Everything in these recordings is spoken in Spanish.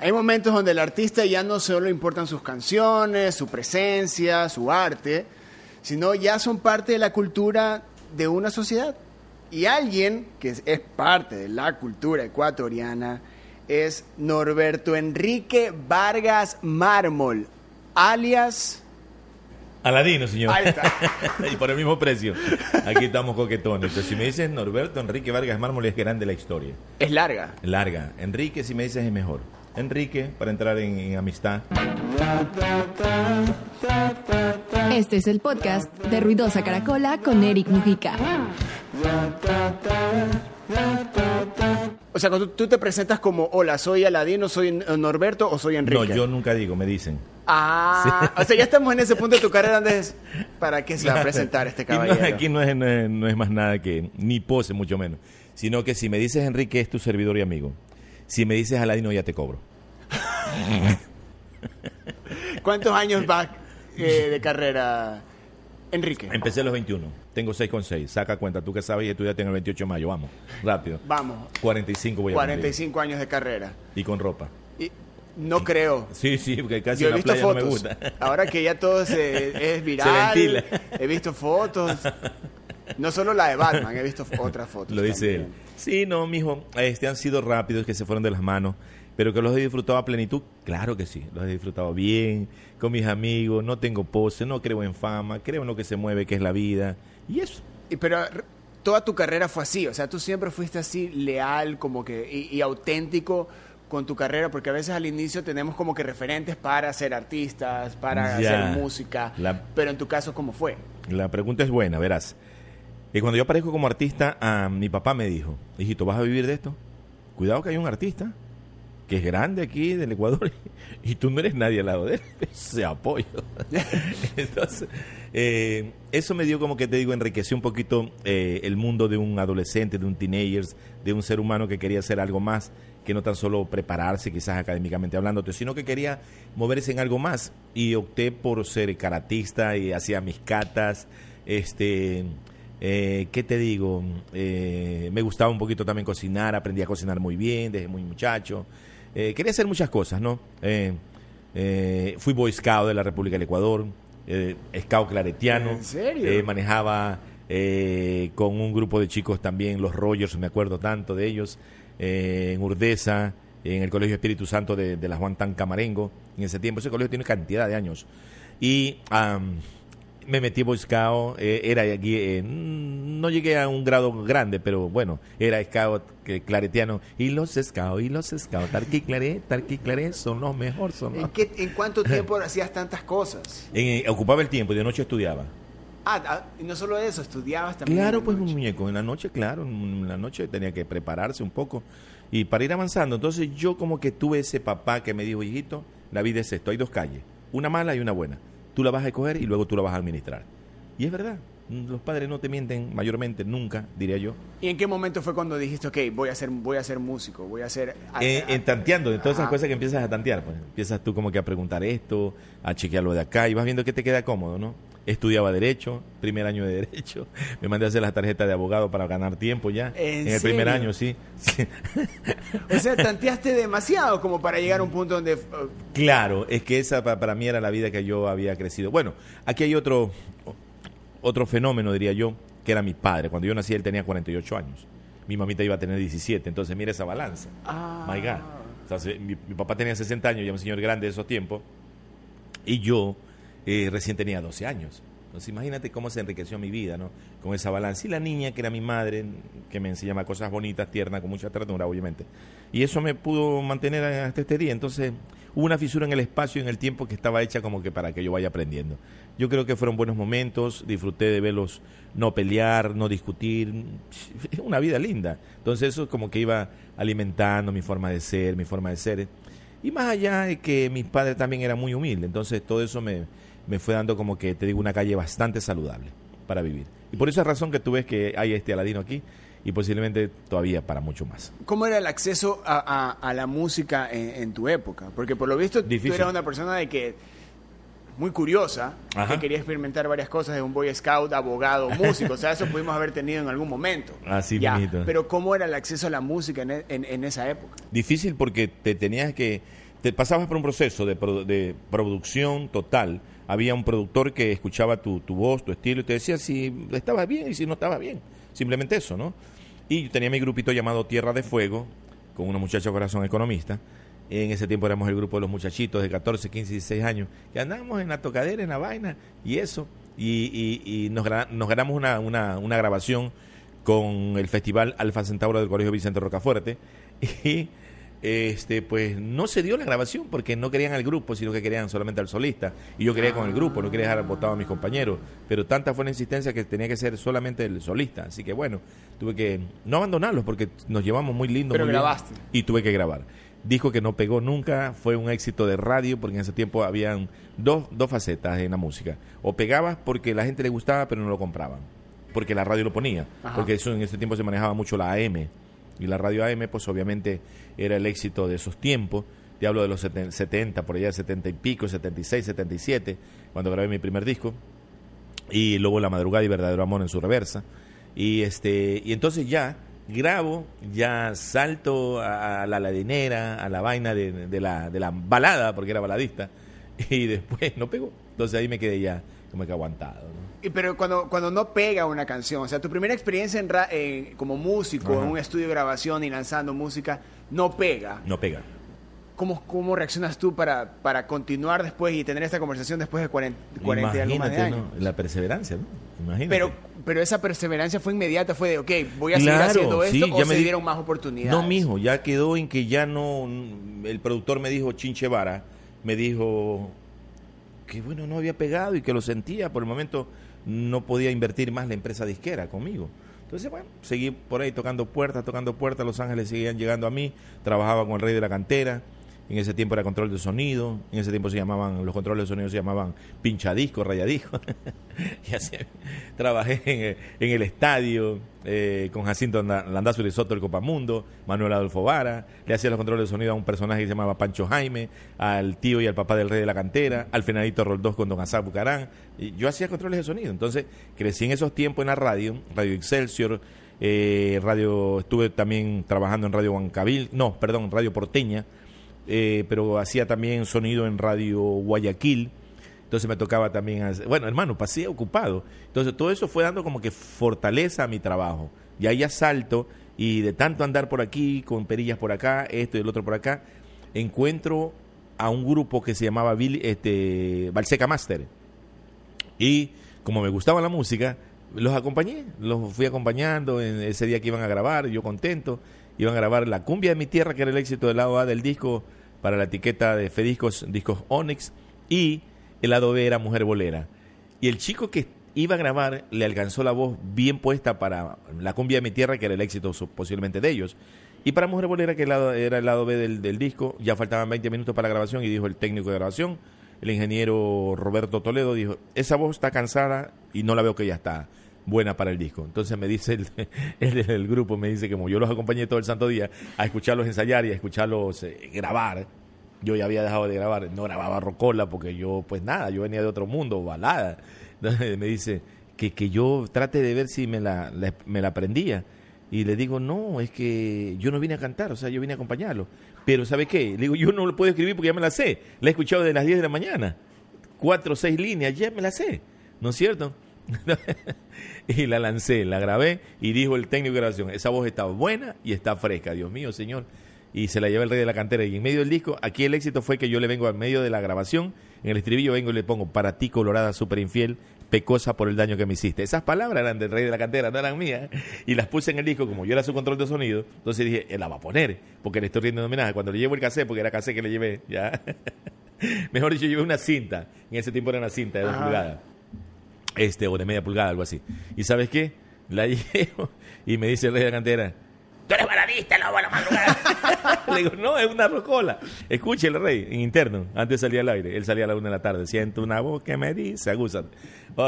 Hay momentos donde el artista ya no solo importan sus canciones, su presencia, su arte, sino ya son parte de la cultura de una sociedad. Y alguien que es- parte de la cultura ecuatoriana es Norberto Enrique Vargas Mármol, alias... Aladino, señor. Ahí está. y por el mismo precio. Aquí estamos coquetones. Entonces, si me dices Norberto Enrique Vargas Mármol es grande la historia. Es larga. Larga. Enrique, si me dices, es mejor. Enrique, para entrar en, en amistad. Este es el podcast de Ruidosa Caracola con Eric Mujica. O sea, cuando tú, te presentas como, hola, soy Aladino, soy Norberto o soy Enrique. No, yo nunca digo, me dicen. Ah, o sea, ya estamos en ese punto de tu carrera donde ¿para qué se va a presentar este no, caballero? aquí no es, no, es, no es más nada que ni pose, mucho menos. Sino que si me dices Enrique es tu servidor y amigo. Si me dices Aladino ya te cobro. ¿Cuántos años va eh, de carrera, Enrique? Empecé a los 21. Tengo 6 con 6. Saca cuenta. Tú que sabes y estudiaste en el 28 de mayo. Vamos. Rápido. Vamos, 45 voy a cumplir. 45 años de carrera. Y con ropa. Y no creo. Sí, sí, porque casi Yo he en la visto playa no me fotos. gusta. Ahora que ya todo se, es viral. ventila. He visto fotos. No solo la de Batman, he visto otras fotos. Lo dice él. también. Sí, no, mijo, este han sido rápidos, que se fueron de las manos, pero que los he disfrutado a plenitud. Claro que sí, los he disfrutado bien, con mis amigos, no tengo pose, no creo en fama, creo en lo que se mueve, que es la vida. Y eso. Pero toda tu carrera fue así, o sea, tú siempre fuiste así leal como que y, y auténtico con tu carrera, porque a veces al inicio tenemos como que referentes para ser artistas, para Ya. hacer música, La- pero en tu caso cómo fue? La pregunta es buena, verás. Y cuando yo aparezco como artista, a mi papá me dijo, hijito, ¿vas a vivir de esto? Cuidado que hay un artista que es grande aquí del Ecuador y tú no eres nadie al lado de él. Ese apoyo. Entonces, eh, eso me dio como que te digo, enriqueció un poquito eh, el mundo de un adolescente, de un teenager, de un ser humano que quería hacer algo más que no tan solo prepararse, quizás académicamente hablando, sino que quería moverse en algo más. Y opté por ser caratista y hacía mis catas. Este, eh, ¿qué te digo? Eh, me gustaba un poquito también cocinar, aprendí a cocinar muy bien desde muy muchacho. Eh, quería hacer muchas cosas, ¿no? Eh, eh, fui Boy Scout de la República del Ecuador, Scout claretiano. ¿En serio? Manejaba con un grupo de chicos también, los Rogers, me acuerdo tanto de ellos, en Urdesa, en el Colegio Espíritu Santo de, de la Juan Tan Camarengo. En ese tiempo, ese colegio tiene cantidad de años. Y am, me metí Boy Scout, eh, era aquí, eh, no llegué a un grado grande, pero bueno, era Scout que, claretiano. Y los Scout, y los Scout, Tarqui Claré, Tarqui Claré, son los mejores, son los... ¿En, qué, ¿En cuánto tiempo hacías tantas cosas? En- ocupaba el tiempo y de noche estudiaba. Ah, ah, y no solo eso, estudiabas también. Claro, pues noche. muñeco, en la noche, claro, en la noche tenía que prepararse un poco y para ir avanzando. Entonces yo como que tuve ese papá que me dijo, hijito, la vida es esto, hay dos calles, una mala y una buena. Tú la vas a escoger y luego tú la vas a administrar. Y es verdad, los padres no te mienten mayormente, nunca, diría yo. ¿Y en qué momento fue cuando dijiste, ok, voy a ser, voy a ser músico, voy a ser... Eh, en tanteando, de todas esas cosas que empiezas a tantear, pues empiezas tú como que a preguntar esto, a chequearlo de acá y vas viendo que te queda cómodo, ¿no? Estudiaba Derecho, primer año de Derecho, me mandé a hacer las tarjetas de abogado para ganar tiempo ya. ¿En el primer año, sí. Sí. O sea, tanteaste demasiado como para llegar a un punto donde... uh, Claro, es que esa pa- para mí era la vida que yo había crecido. Bueno, aquí hay otro, otro fenómeno, diría yo, que era mi padre. Cuando yo nací él tenía 48 años. Mi mamita iba a tener 17, entonces mira esa balanza. Ah. My God. Mi papá tenía 60 años, ya un señor grande de esos tiempos, y yo eh, recién tenía 12 años. Entonces imagínate cómo se enriqueció mi vida, ¿no? Con esa balanza. Y la niña, que era mi madre, que me enseñaba cosas bonitas, tiernas, con mucha ternura, obviamente. Y eso me pudo mantener hasta este día. Entonces hubo una fisura en el espacio y en el tiempo que estaba hecha como que para que yo vaya aprendiendo. Yo creo que fueron buenos momentos, disfruté de verlos no pelear, no discutir. Una vida linda. Entonces eso como que iba alimentando mi forma de ser, mi forma de ser. Y más allá de que mi padre también era muy humilde, entonces todo eso me, me fue dando como que, te digo, una calle bastante saludable para vivir. Y por esa razón que tú ves que hay este Aladino aquí y posiblemente todavía para mucho más. ¿Cómo era el acceso a, a- a la música en, en tu época? Porque por lo visto Difícil. tú eras una persona de que muy curiosa, Ajá. que quería experimentar varias cosas de un boy scout, abogado, músico. o sea, eso pudimos haber tenido en algún momento. Así Ya. Pero ¿cómo era el acceso a la música en, en- en esa época? Difícil porque te tenías que te pasabas por un proceso de producción total. Había un productor que escuchaba tu, tu voz, tu estilo, y te decía si estaba bien y si no estaba bien. Simplemente eso, ¿no? Y yo tenía mi grupito llamado Tierra de Fuego, con una muchacha corazón economista. En ese tiempo éramos el grupo de los muchachitos de 14, 15, 16 años, que andábamos en la tocadera, en la vaina, y eso. Y, y- y nos ganamos una, una, una grabación con el Festival Alfa Centauro del Colegio Vicente Rocafuerte. Y este pues no se dio la grabación porque no querían al grupo, sino que querían solamente al solista. Y yo quería con el grupo, no quería dejar votado a mis compañeros. Pero tanta fue la insistencia que tenía que ser solamente el solista. Así que bueno, tuve que no abandonarlos porque nos llevamos muy lindo. Pero muy grabaste. Y tuve que grabar. Disco que no pegó nunca, fue un éxito de radio porque en ese tiempo habían dos, dos facetas en la música. O pegabas porque la gente le gustaba pero no lo compraban. Porque la radio lo ponía. Ajá. Porque eso en ese tiempo se manejaba mucho la AM. Y la radio AM, pues obviamente era el éxito de esos tiempos. Te hablo de los seten- 70, por allá 70 y pico, 76, 77, cuando grabé mi primer disco. Y luego La Madrugada y Verdadero Amor en su reversa. Y, este, y entonces ya grabo, ya salto a la ladinera, a la vaina de, de la, de la balada, porque era baladista. Y después no pegó. Entonces ahí me quedé ya como que aguantado. ¿no? Y pero cuando, cuando no pega una canción, o sea, tu primera experiencia en ra- eh, como músico, Ajá. en un estudio de grabación y lanzando música, no pega. No pega. ¿Cómo, cómo reaccionas tú para, para continuar después y tener esta conversación después de 40, 40 y algo más de años? ¿no? La perseverancia, ¿no? Imagínate. Pero, pero esa perseverancia fue inmediata, fue de, ok, voy a seguir haciendo esto, sí, o ya se me di- dieron más oportunidades. No, mijo, ya quedó en que ya no. El productor me dijo, Chinche Vara, me dijo que bueno, no había pegado y que lo sentía. Por el momento no podía invertir más la empresa disquera conmigo. Entonces, bueno, seguí por ahí tocando puertas, tocando puertas. Los Ángeles seguían llegando a mí. Trabajaba con el Rey de la Cantera. En ese tiempo era control de sonido. En ese tiempo se llamaban, los controles de sonido se llamaban pinchadisco, rayadisco. y trabajé en, el- en el estadio eh, con Jacinto Anda- Landazuri y Soto del Copamundo, Manuel Adolfo Vara. Le hacía los controles de sonido a un personaje que se llamaba Pancho Jaime, al tío y al papá del rey de la cantera, al Fenadito Roldós con Don Azar Bucarán. Y yo hacía controles de sonido. Entonces crecí en esos tiempos en la radio, Radio Excelsior. eh, radio estuve también trabajando en Radio Huancabil, no, perdón, Radio Porteña, eh, pero hacía también sonido en Radio Guayaquil. Entonces me tocaba también, hacer- bueno, hermano, pasé ocupado. Entonces todo eso fue dando como que fortaleza a mi trabajo. Y ahí ya salto y de tanto andar por aquí, con perillas por acá, esto y el otro por acá, encuentro a un grupo que se llamaba este, Balseca Master. Y como me gustaba la música, los acompañé, los fui acompañando en ese día que iban a grabar, yo contento. Iban a grabar La Cumbia de mi Tierra, que era el éxito del lado A del disco para la etiqueta de Fediscos, discos Onyx, y el lado B era Mujer Bolera. Y el chico que iba a grabar le alcanzó la voz bien puesta para La Cumbia de mi Tierra, que era el éxito posiblemente de ellos. Y para Mujer Bolera, que era el lado B del, del disco, ya faltaban 20 minutos para la grabación y dijo el técnico de grabación, el ingeniero Roberto Toledo, dijo, esa voz está cansada y no la veo que ya está buena para el disco. Entonces me dice el, el grupo, me dice que como yo los acompañé todo el santo día a escucharlos ensayar y a escucharlos eh, grabar, yo ya había dejado de grabar, no grababa rocola porque yo, pues nada, yo venía de otro mundo, balada. Entonces me dice que, que yo trate de ver si me la, la- me la aprendía. Y le digo, no, es que yo no vine a cantar, o sea, yo vine a acompañarlo. Pero ¿sabe qué? Le digo, yo no lo puedo escribir porque ya me la sé. La he escuchado de las 10 de la mañana. Cuatro o seis líneas, ya me la sé. ¿No es cierto? y la lancé, la grabé y dijo el técnico de grabación, esa voz está buena y está fresca, Dios mío, señor. Y se la lleva el rey de la cantera. Y en medio del disco, aquí el éxito fue que yo le vengo al medio de la grabación, en el estribillo vengo y le pongo, para ti colorada, súper infiel, pecosa por el daño que me hiciste. Esas palabras eran del rey de la cantera, no eran mías. Y las puse en el disco, como yo era su control de sonido, entonces dije, él la va a poner, porque le estoy riendo de homenaje. Cuando le llevo el cassette, porque era cassette que le llevé, ya. Mejor dicho, llevé una cinta. En ese tiempo era una cinta de dos pulgadas este o de media pulgada, algo así. ¿Y sabes qué? La llevo y me dice el rey de la cantera, tú eres baladista, la a la madrugada. Le digo, no, es una rocola. Escuche el rey, en interno, antes salía al aire. Él salía a la una de la tarde. Siento una voz que me dice, aguza.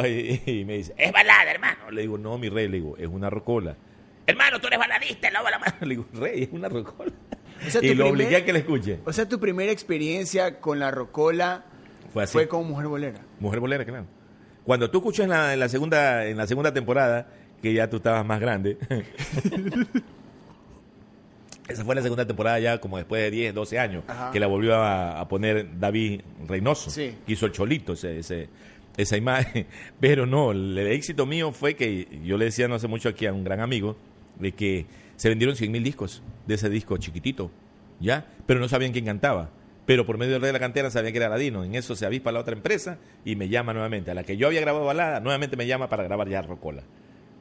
y me dice, es balada, hermano. Le digo, no, mi rey, le digo, es una rocola. Hermano, tú eres baladista, la a la madrugada. Le digo, rey, es una rocola. O sea, y lo primer- obligué a que la escuche. O sea, tu primera experiencia con la rocola Fue así. fue con Mujer Bolera. Mujer bolera, claro. Cuando tú escuchas en la, en la segunda en la segunda temporada, que ya tú estabas más grande, Esa fue la segunda temporada ya como después de 10, 12 años, Ajá. que la volvió a, a poner David Reynoso, Sí. que hizo el Cholito, ese, ese- esa imagen. Pero no, el, el éxito mío fue que yo le decía no hace mucho aquí a un gran amigo de que se vendieron 100 mil discos de ese disco chiquitito, ¿ya? Pero no sabían quién cantaba. Pero por medio del rey de la cantera sabían que era Ladino. En eso se avispa la otra empresa y me llama nuevamente. A la que yo había grabado balada, nuevamente me llama para grabar ya Rocola.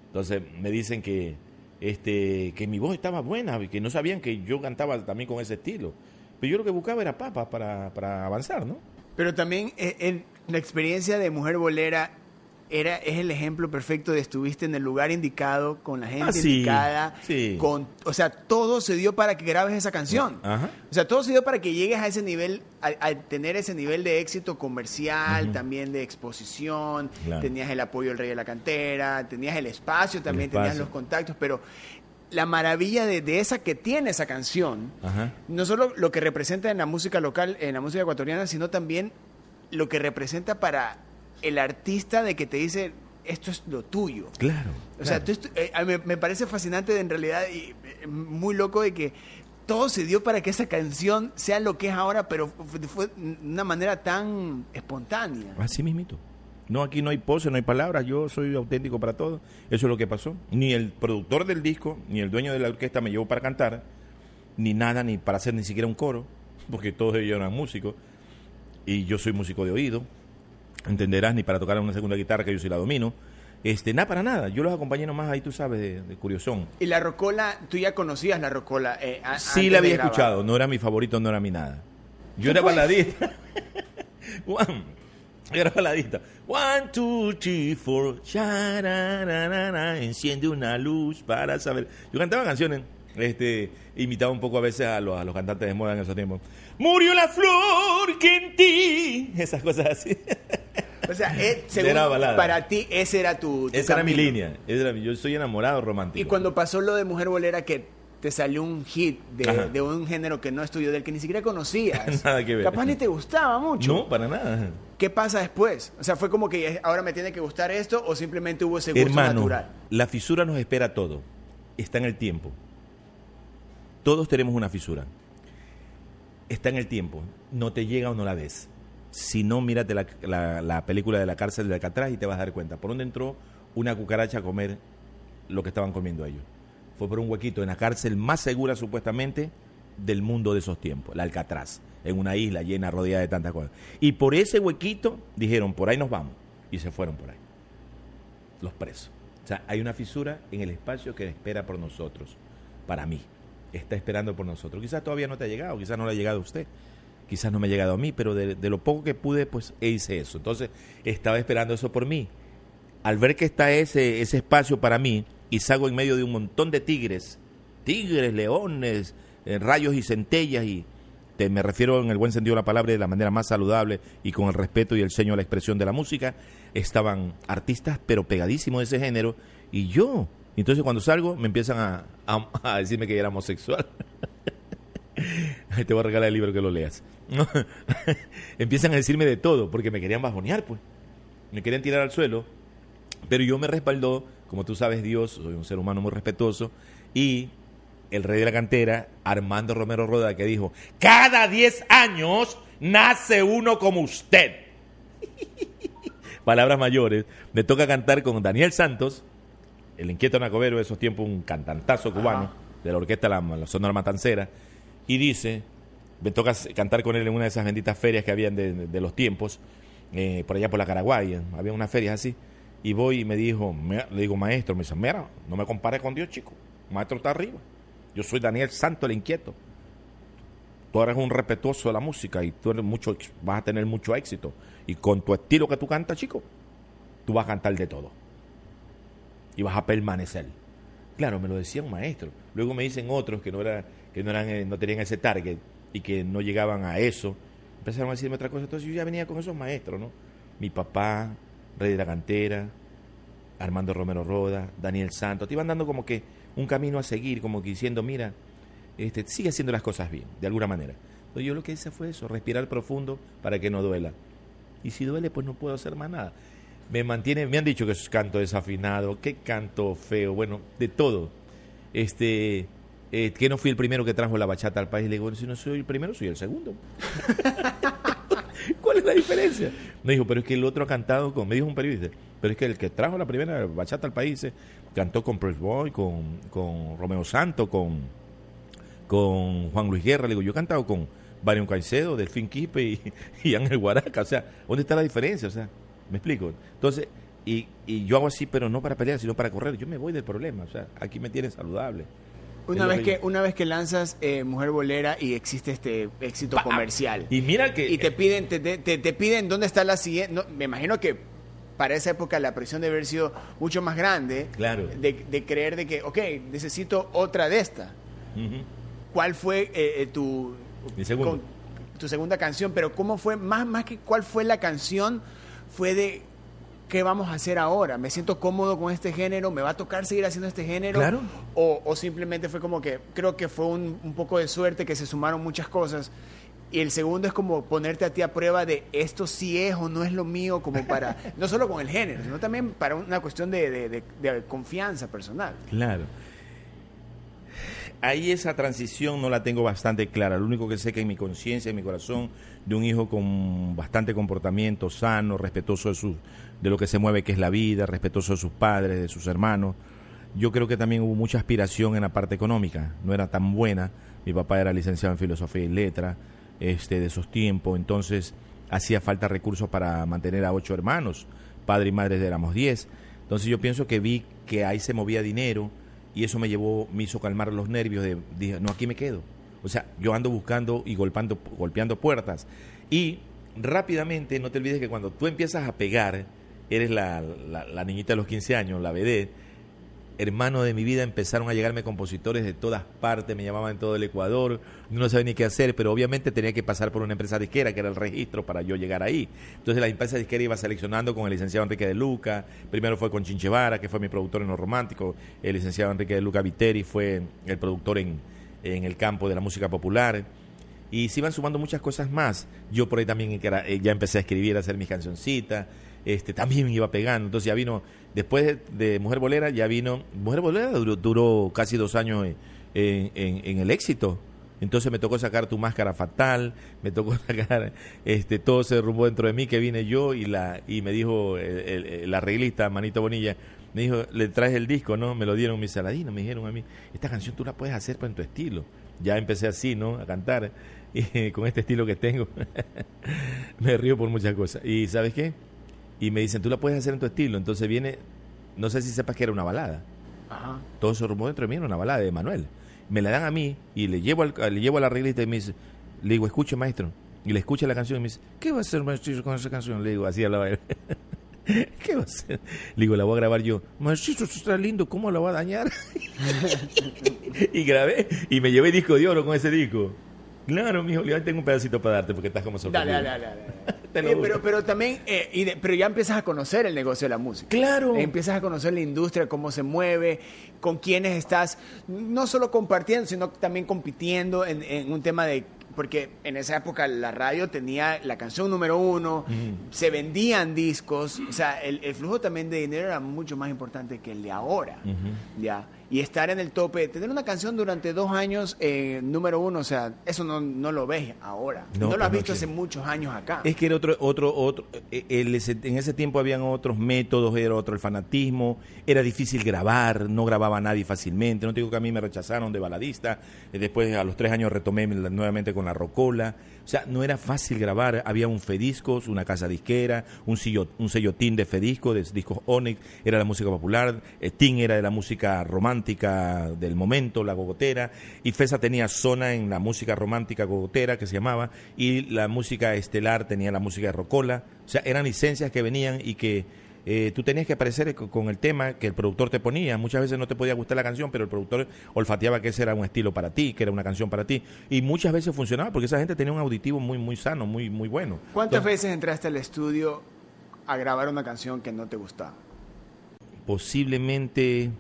Entonces me dicen que este que mi voz estaba buena, que no sabían que yo cantaba también con ese estilo. Pero yo lo que buscaba era papas para, para avanzar, ¿no? Pero también eh, en la experiencia de Mujer Bolera era, es el ejemplo perfecto de estuviste en el lugar indicado, con la gente Ah, sí, indicada. sí. Con, o sea, todo se dio para que grabes esa canción. Ajá. O sea, todo se dio para que llegues a ese nivel, al, tener ese nivel de éxito comercial, también de exposición, Claro. tenías el apoyo del Rey de la Cantera, tenías el espacio, también tenías espacio. los contactos, pero la maravilla de, de esa que tiene esa canción, Ajá. no solo lo que representa en la música local, en la música ecuatoriana, sino también lo que representa para el artista de que te dice, esto es lo tuyo. Claro. O sea, claro. tú estu- eh, me, me parece fascinante de, en realidad y eh, muy loco de que todo se dio para que esa canción sea lo que es ahora, pero fue, fue de una manera tan espontánea. Así mismito. No, aquí no hay pose, no hay palabras, yo soy auténtico para todo. Eso es lo que pasó. Ni el productor del disco, ni el dueño de la orquesta me llevó para cantar, ni nada, ni para hacer ni siquiera un coro, porque todos ellos eran músicos, y yo soy músico de oído, entenderás, ni para tocar una segunda guitarra que yo sí la domino. Este, nada para nada, yo los acompañé nomás ahí, tú sabes, de, de curiosón. Y la rocola, tú ya conocías la rocola. eh, a- Sí la había escuchado, no era mi favorito, no era mi nada. Yo ¿Qué era baladista. One, yo era baladista. One, two, three, four. Enciende una luz para saber. Yo cantaba canciones, este, imitaba un poco a veces a los, a los cantantes de moda en esos tiempos. Murió la flor que en ti. Esas cosas así. O sea, eh, según Era balada. para ti ese era tu, tu Esa era mi línea. esa era yo soy enamorado romántico. Y cuando pasó lo de Mujer Bolera que te salió un hit de, un género que no es tuyo, del que ni siquiera conocías. Nada que ver. Capaz ni te gustaba mucho. No, para nada. ¿Qué pasa después? O sea, fue como que ahora me tiene que gustar esto o simplemente hubo ese gusto Hermano, natural. la fisura nos espera todo. Está en el tiempo. Todos tenemos una fisura. Está en el tiempo. No te llega o no la ves. Si no, mírate la, la- la película de la cárcel de Alcatraz y te vas a dar cuenta. ¿Por dónde entró una cucaracha a comer lo que estaban comiendo ellos? Fue por un huequito en la cárcel más segura supuestamente del mundo de esos tiempos, la Alcatraz, en una isla llena, rodeada de tantas cosas. Y por ese huequito dijeron, por ahí nos vamos. Y se fueron por ahí los presos. O sea, hay una fisura en el espacio que espera por nosotros, para mí. Está esperando por nosotros. Quizás todavía no te ha llegado, quizás no le ha llegado a usted, quizás no me ha llegado a mí, pero de, lo poco que pude, pues hice eso. Entonces, estaba esperando eso por mí. Al ver que está ese, ese espacio para mí y salgo en medio de un montón de tigres, tigres, leones, eh, rayos y centellas y te, me refiero en el buen sentido de la palabra de la manera más saludable y con el respeto y el seño a la expresión de la música, estaban artistas pero pegadísimos de ese género y yo. Entonces cuando salgo me empiezan a, a- decirme que era homosexual. Te voy a regalar el libro que lo leas. empiezan a decirme de todo porque me querían bajonear, pues. Me querían tirar al suelo. Pero yo me respaldó, como tú sabes, Dios, soy un ser humano muy respetuoso, y el rey de la cantera, Armando Romero Roda, que dijo, cada 10 años nace uno como usted. Palabras mayores. Me toca cantar con Daniel Santos, el inquieto Nacobero de esos tiempos, un cantantazo cubano, Ajá. de la orquesta La, la Sonora Matancera, y dice, me toca cantar con él en una de esas benditas ferias que habían de, los tiempos, eh, por allá por la Caraguay, había unas ferias así, y voy y me dijo, le digo, maestro, me dice, mira, no me compares con Dios, chico, maestro está arriba, yo soy Daniel Santo, el inquieto, tú eres un respetuoso de la música y tú eres mucho, vas a tener mucho éxito, y con tu estilo que tú cantas, chico, tú vas a cantar de todo, y vas a permanecer. Claro, me lo decía un maestro. Luego me dicen otros que no era, que no eran, eh, no tenían ese target y que no llegaban a eso. Empezaron a decirme otra cosa. Entonces yo ya venía con esos maestros, ¿no? Mi papá, Rey de la Cantera, Armando Romero Roda, Daniel Santos. Te iban dando como que un camino a seguir, como que diciendo, mira, este, sigue haciendo las cosas bien, de alguna manera. Entonces yo lo que hice fue eso, respirar profundo para que no duela. Y si duele, pues no puedo hacer más nada. Me mantiene, me han dicho que es canto desafinado, que canto feo, bueno, de todo. Este, eh, que no fui el primero que trajo la bachata al país. Le digo, si no soy el primero, soy el segundo. ¿Cuál es la diferencia? Me dijo, pero es que el otro ha cantado con, me dijo un periodista, pero es que el que trajo la primera bachata al país eh, cantó con Press Boy, con, con Romeo Santo, con, con Juan Luis Guerra. Le digo, yo he cantado con Varion Caicedo, Delfín Quispe y, Ángel Guaraca. O sea, ¿dónde está la diferencia? O sea, ¿me explico? Entonces, y, y yo hago así, pero no para pelear, sino para correr. Yo me voy del problema. O sea, aquí me tienes saludable. Una vez que, una vez que lanzas eh, Mujer Bolera y existe este éxito Pa- comercial. Y mira que... y te piden, te, te- te- piden dónde está la siguiente. no, me imagino que para esa época la presión debe haber sido mucho más grande. Claro. De, de creer de que, ok, necesito otra de esta. ¿Cuál fue eh, eh, tu, con- tu segunda canción? Pero ¿cómo fue? Más, más que cuál fue la canción, fue de qué vamos a hacer ahora. Me siento cómodo con este género, me va a tocar seguir haciendo este género. Claro. O, o simplemente fue como que creo que fue un, un poco de suerte que se sumaron muchas cosas. Y el segundo es como ponerte a ti a prueba de esto sí es o no es lo mío, como para, no solo con el género, sino también para una cuestión de, de- de- de confianza personal. Claro. Ahí esa transición no la tengo bastante clara. Lo único que sé que en mi conciencia, en mi corazón, de un hijo con bastante comportamiento sano, respetuoso de, su, de lo que se mueve, que es la vida, respetuoso de sus padres, de sus hermanos. Yo creo que también hubo mucha aspiración en la parte económica. No era tan buena. Mi papá era licenciado en filosofía y letra este, de esos tiempos. Entonces hacía falta recursos para mantener a ocho hermanos. Padre y madre éramos diez. Entonces yo pienso que vi que ahí se movía dinero y eso me llevó, me hizo calmar los nervios de, dije, no, aquí me quedo. O sea, yo ando buscando y golpeando, golpeando puertas. Y rápidamente, no te olvides que cuando tú empiezas a pegar, eres la, la, la niñita de los 15 años, la vedette, hermano de mi vida, empezaron a llegarme compositores de todas partes, me llamaban en todo el Ecuador, no sabía ni qué hacer, pero obviamente tenía que pasar por una empresa disquera, que era el registro para yo llegar ahí. Entonces la empresa disquera iba seleccionando con el licenciado Enrique de Luca, primero fue con Chinchevara, que fue mi productor en los románticos, el licenciado Enrique de Luca Viteri fue el productor en, en el campo de la música popular. Y se iban sumando muchas cosas más. Yo por ahí también eh, ya empecé a escribir, a hacer mis cancioncitas. Este, también me iba pegando. Entonces ya vino, después de, Mujer Bolera, ya vino. Mujer Bolera duró, duró casi dos años en, en- el éxito. Entonces me tocó sacar tu máscara fatal, me tocó sacar, este, todo se derrumbó dentro de mí que vine yo y la y me dijo el, el- arreglista Manito Bonilla, me dijo, le traes el disco, ¿no? Me lo dieron mis saladinos, me dijeron a mí, esta canción tú la puedes hacer pero en tu estilo. Ya empecé así, ¿no? A cantar y con este estilo que tengo. me río por muchas cosas. ¿Y sabes qué? Y me dicen, tú la puedes hacer en tu estilo. Entonces viene, no sé si sepas que era una balada Ajá. todo se rumbo dentro de mí era una balada de Manuel. Me la dan a mí y le llevo al, le llevo a la arreglista y me dice, le digo, escuche maestro. Y le escucha la canción y me dice, ¿qué va a hacer maestro con esa canción? Le digo, así hablaba él. ¿Qué va a hacer? Le digo, la voy a grabar yo. Maestro, esto está lindo, ¿cómo la va a dañar? y grabé y me llevé disco de oro con ese disco. Claro, mijo, yo tengo un pedacito para darte porque estás como sorprendido. dale, dale. dale. Eh, pero, pero también, eh, y de- pero ya empiezas a conocer el negocio de la música. Claro. Empiezas a conocer la industria, cómo se mueve, con quiénes estás, no solo compartiendo, sino también compitiendo en, en un tema de... Porque en esa época la radio tenía la canción número uno, se vendían discos, o sea, el, el flujo también de dinero era mucho más importante que el de ahora, ¿ya? Y estar en el tope, tener una canción durante dos años eh, número uno, o sea, eso no, no lo ves ahora, No, no, lo has no, visto hace muchos años acá. Es que era otro, otro, otro, eh, el- ese- en ese tiempo habían otros métodos, era otro el fanatismo, era difícil grabar, no grababa nadie fácilmente, no te digo que a mí me rechazaron de baladista, eh, después a los tres años retomé nuevamente con la Rocola, o sea, no era fácil grabar, había un Fediscos, una casa disquera, un, sello, un sellotín de Fedisco, de discos Onyx, era la música popular, eh, Tin era de la música romántica del momento, la gogotera, y FESA tenía zona en la música romántica gogotera que se llamaba, y la música estelar tenía la música de Rocola, o sea, eran licencias que venían y que eh, tú tenías que aparecer co- con el tema que el productor te ponía. Muchas veces no te podía gustar la canción, pero el productor olfateaba que ese era un estilo para ti, que era una canción para ti. Y muchas veces funcionaba porque esa gente tenía un auditivo muy, muy sano, muy, muy bueno. ¿Cuántas Entonces, veces entraste al estudio a grabar una canción que no te gustaba? Posiblemente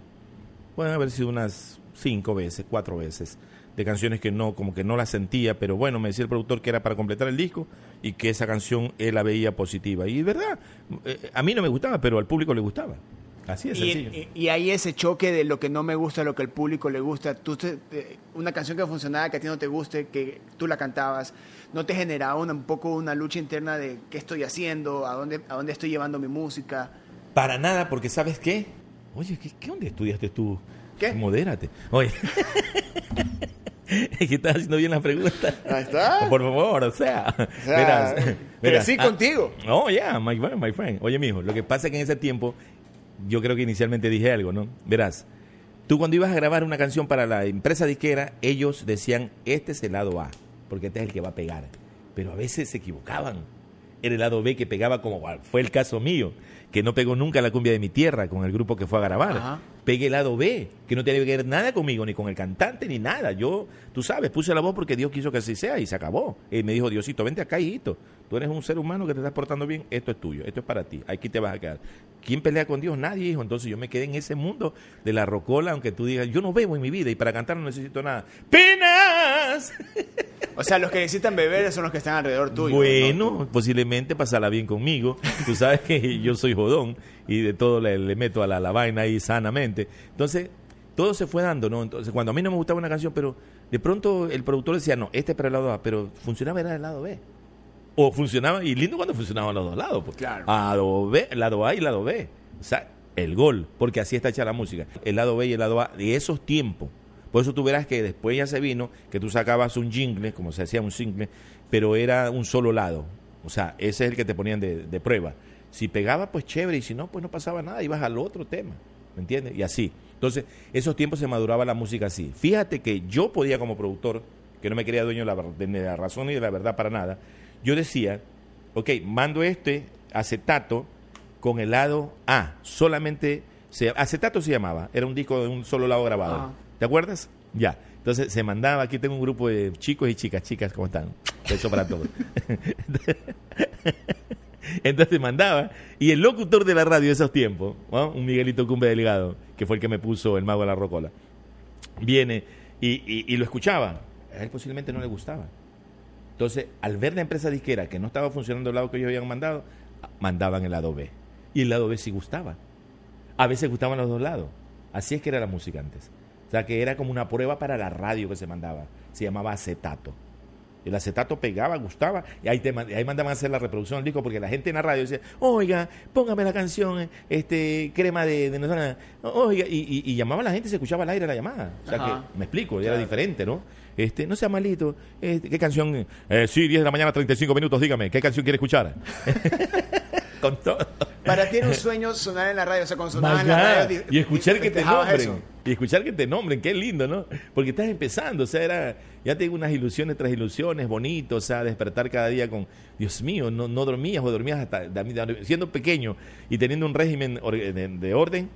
pueden haber sido unas cinco veces, cuatro veces, de canciones que no, como que no las sentía, pero bueno, me decía el productor que era para completar el disco y que esa canción él la veía positiva. Y es verdad, eh, a mí no me gustaba, pero al público le gustaba. Así es y, sencillo. y- y hay ese choque de lo que no me gusta, lo que al público le gusta. Tú te- te- una canción que funcionaba, que a ti no te guste, que tú la cantabas, ¿no te generaba una- un poco una lucha interna de qué estoy haciendo, a dónde, a dónde estoy llevando mi música? Para nada, porque ¿sabes qué? Oye, ¿qué, qué dónde estudiaste tú? ¿Qué? Modérate. Oye. es que estás haciendo bien la pregunta. Ahí está. Por favor, o sea. O sea, crecí ah, contigo. No, ya, my friend, my friend. Oye, mijo, lo que pasa es que en ese tiempo, yo creo que inicialmente dije algo, ¿no? Verás, tú cuando ibas a grabar una canción para la empresa disquera, ellos decían, este es el lado A, porque este es el que va a pegar. Pero a veces se equivocaban. Era el lado B que pegaba como fue el caso mío, que no pegó nunca la cumbia de mi tierra con el grupo que fue a grabar. Ajá. Pegué el lado B, que no tenía que ver nada conmigo, ni con el cantante, ni nada. Yo, tú sabes, puse la voz porque Dios quiso que así sea y se acabó. Y me dijo, Diosito, vente acá, hijito. Tú eres un ser humano que te estás portando bien, esto es tuyo, esto es para ti, aquí te vas a quedar. ¿Quién pelea con Dios? Nadie, hijo. Entonces yo me quedé en ese mundo de la rocola, aunque tú digas, yo no bebo en mi vida y para cantar no necesito nada. O sea, los que necesitan beber son los que están alrededor tuyo. Bueno, ¿no? posiblemente pasarla bien conmigo. Tú sabes que yo soy jodón y de todo le, le meto a la, la vaina ahí sanamente. Entonces, todo se fue dando, ¿no? Entonces, cuando a mí no me gustaba una canción, pero de pronto el productor decía, no, este es para el lado A, pero funcionaba era el lado B. O funcionaba, y lindo cuando funcionaban los dos lados. Pues. Claro. Lado B, lado A y lado B. O sea, el gol, porque así está hecha la música. El lado B y el lado A de esos tiempos. Por eso tú verás que después ya se vino, que tú sacabas un jingle, como se hacía un single, pero era un solo lado. O sea, ese es el que te ponían de, prueba. Si pegaba, pues chévere, y si no, pues no pasaba nada, ibas al otro tema. ¿Me entiendes? Y así. Entonces, esos tiempos se maduraba la música así. Fíjate que yo podía como productor, que no me quería dueño de la, razón ni de la verdad para nada, yo decía, ok, mando este acetato con el lado A. Solamente, se, acetato se llamaba, era un disco de un solo lado grabado. Ajá. ¿Te acuerdas? Ya. Entonces se mandaba, aquí tengo un grupo de chicos y chicas, chicas, ¿cómo están? Eso para todos. Entonces mandaba, y el locutor de la radio de esos tiempos, un Miguelito Cumbe Delgado, que fue el que me puso el mago de la rocola, viene y lo escuchaba. A él posiblemente no le gustaba. Entonces, al ver la empresa disquera que no estaba funcionando el lado que ellos habían mandado, mandaban el lado B. Y el lado B sí gustaba. A veces gustaban los dos lados. Así es que era la música antes. O sea, que era como una prueba para la radio que se mandaba. Se llamaba acetato. El acetato pegaba, gustaba, y ahí, te, ahí mandaban a hacer la reproducción del disco, porque la gente en la radio decía, oiga, póngame la canción, este, crema de, de no sé nada". oiga, y, y, y llamaba a la gente y se escuchaba al aire la llamada. O sea Ajá. que, me explico, era Claro. diferente, ¿no? Este, no sea malito, este, ¿qué canción? Eh, sí, 10 de la mañana, 35 minutos, dígame, ¿qué canción quiere escuchar? Con todo. Para ti era un sueño sonar en la radio, o sea, cuando sonaba en la radio. di- y escuchar que te nombren. eso. Y escuchar que te nombren, qué lindo, ¿no? Porque estás empezando, o sea, era, ya tengo unas ilusiones tras ilusiones, bonito, o sea, despertar cada día con, Dios mío, no, no dormías o dormías hasta, siendo pequeño y teniendo un régimen de, de orden,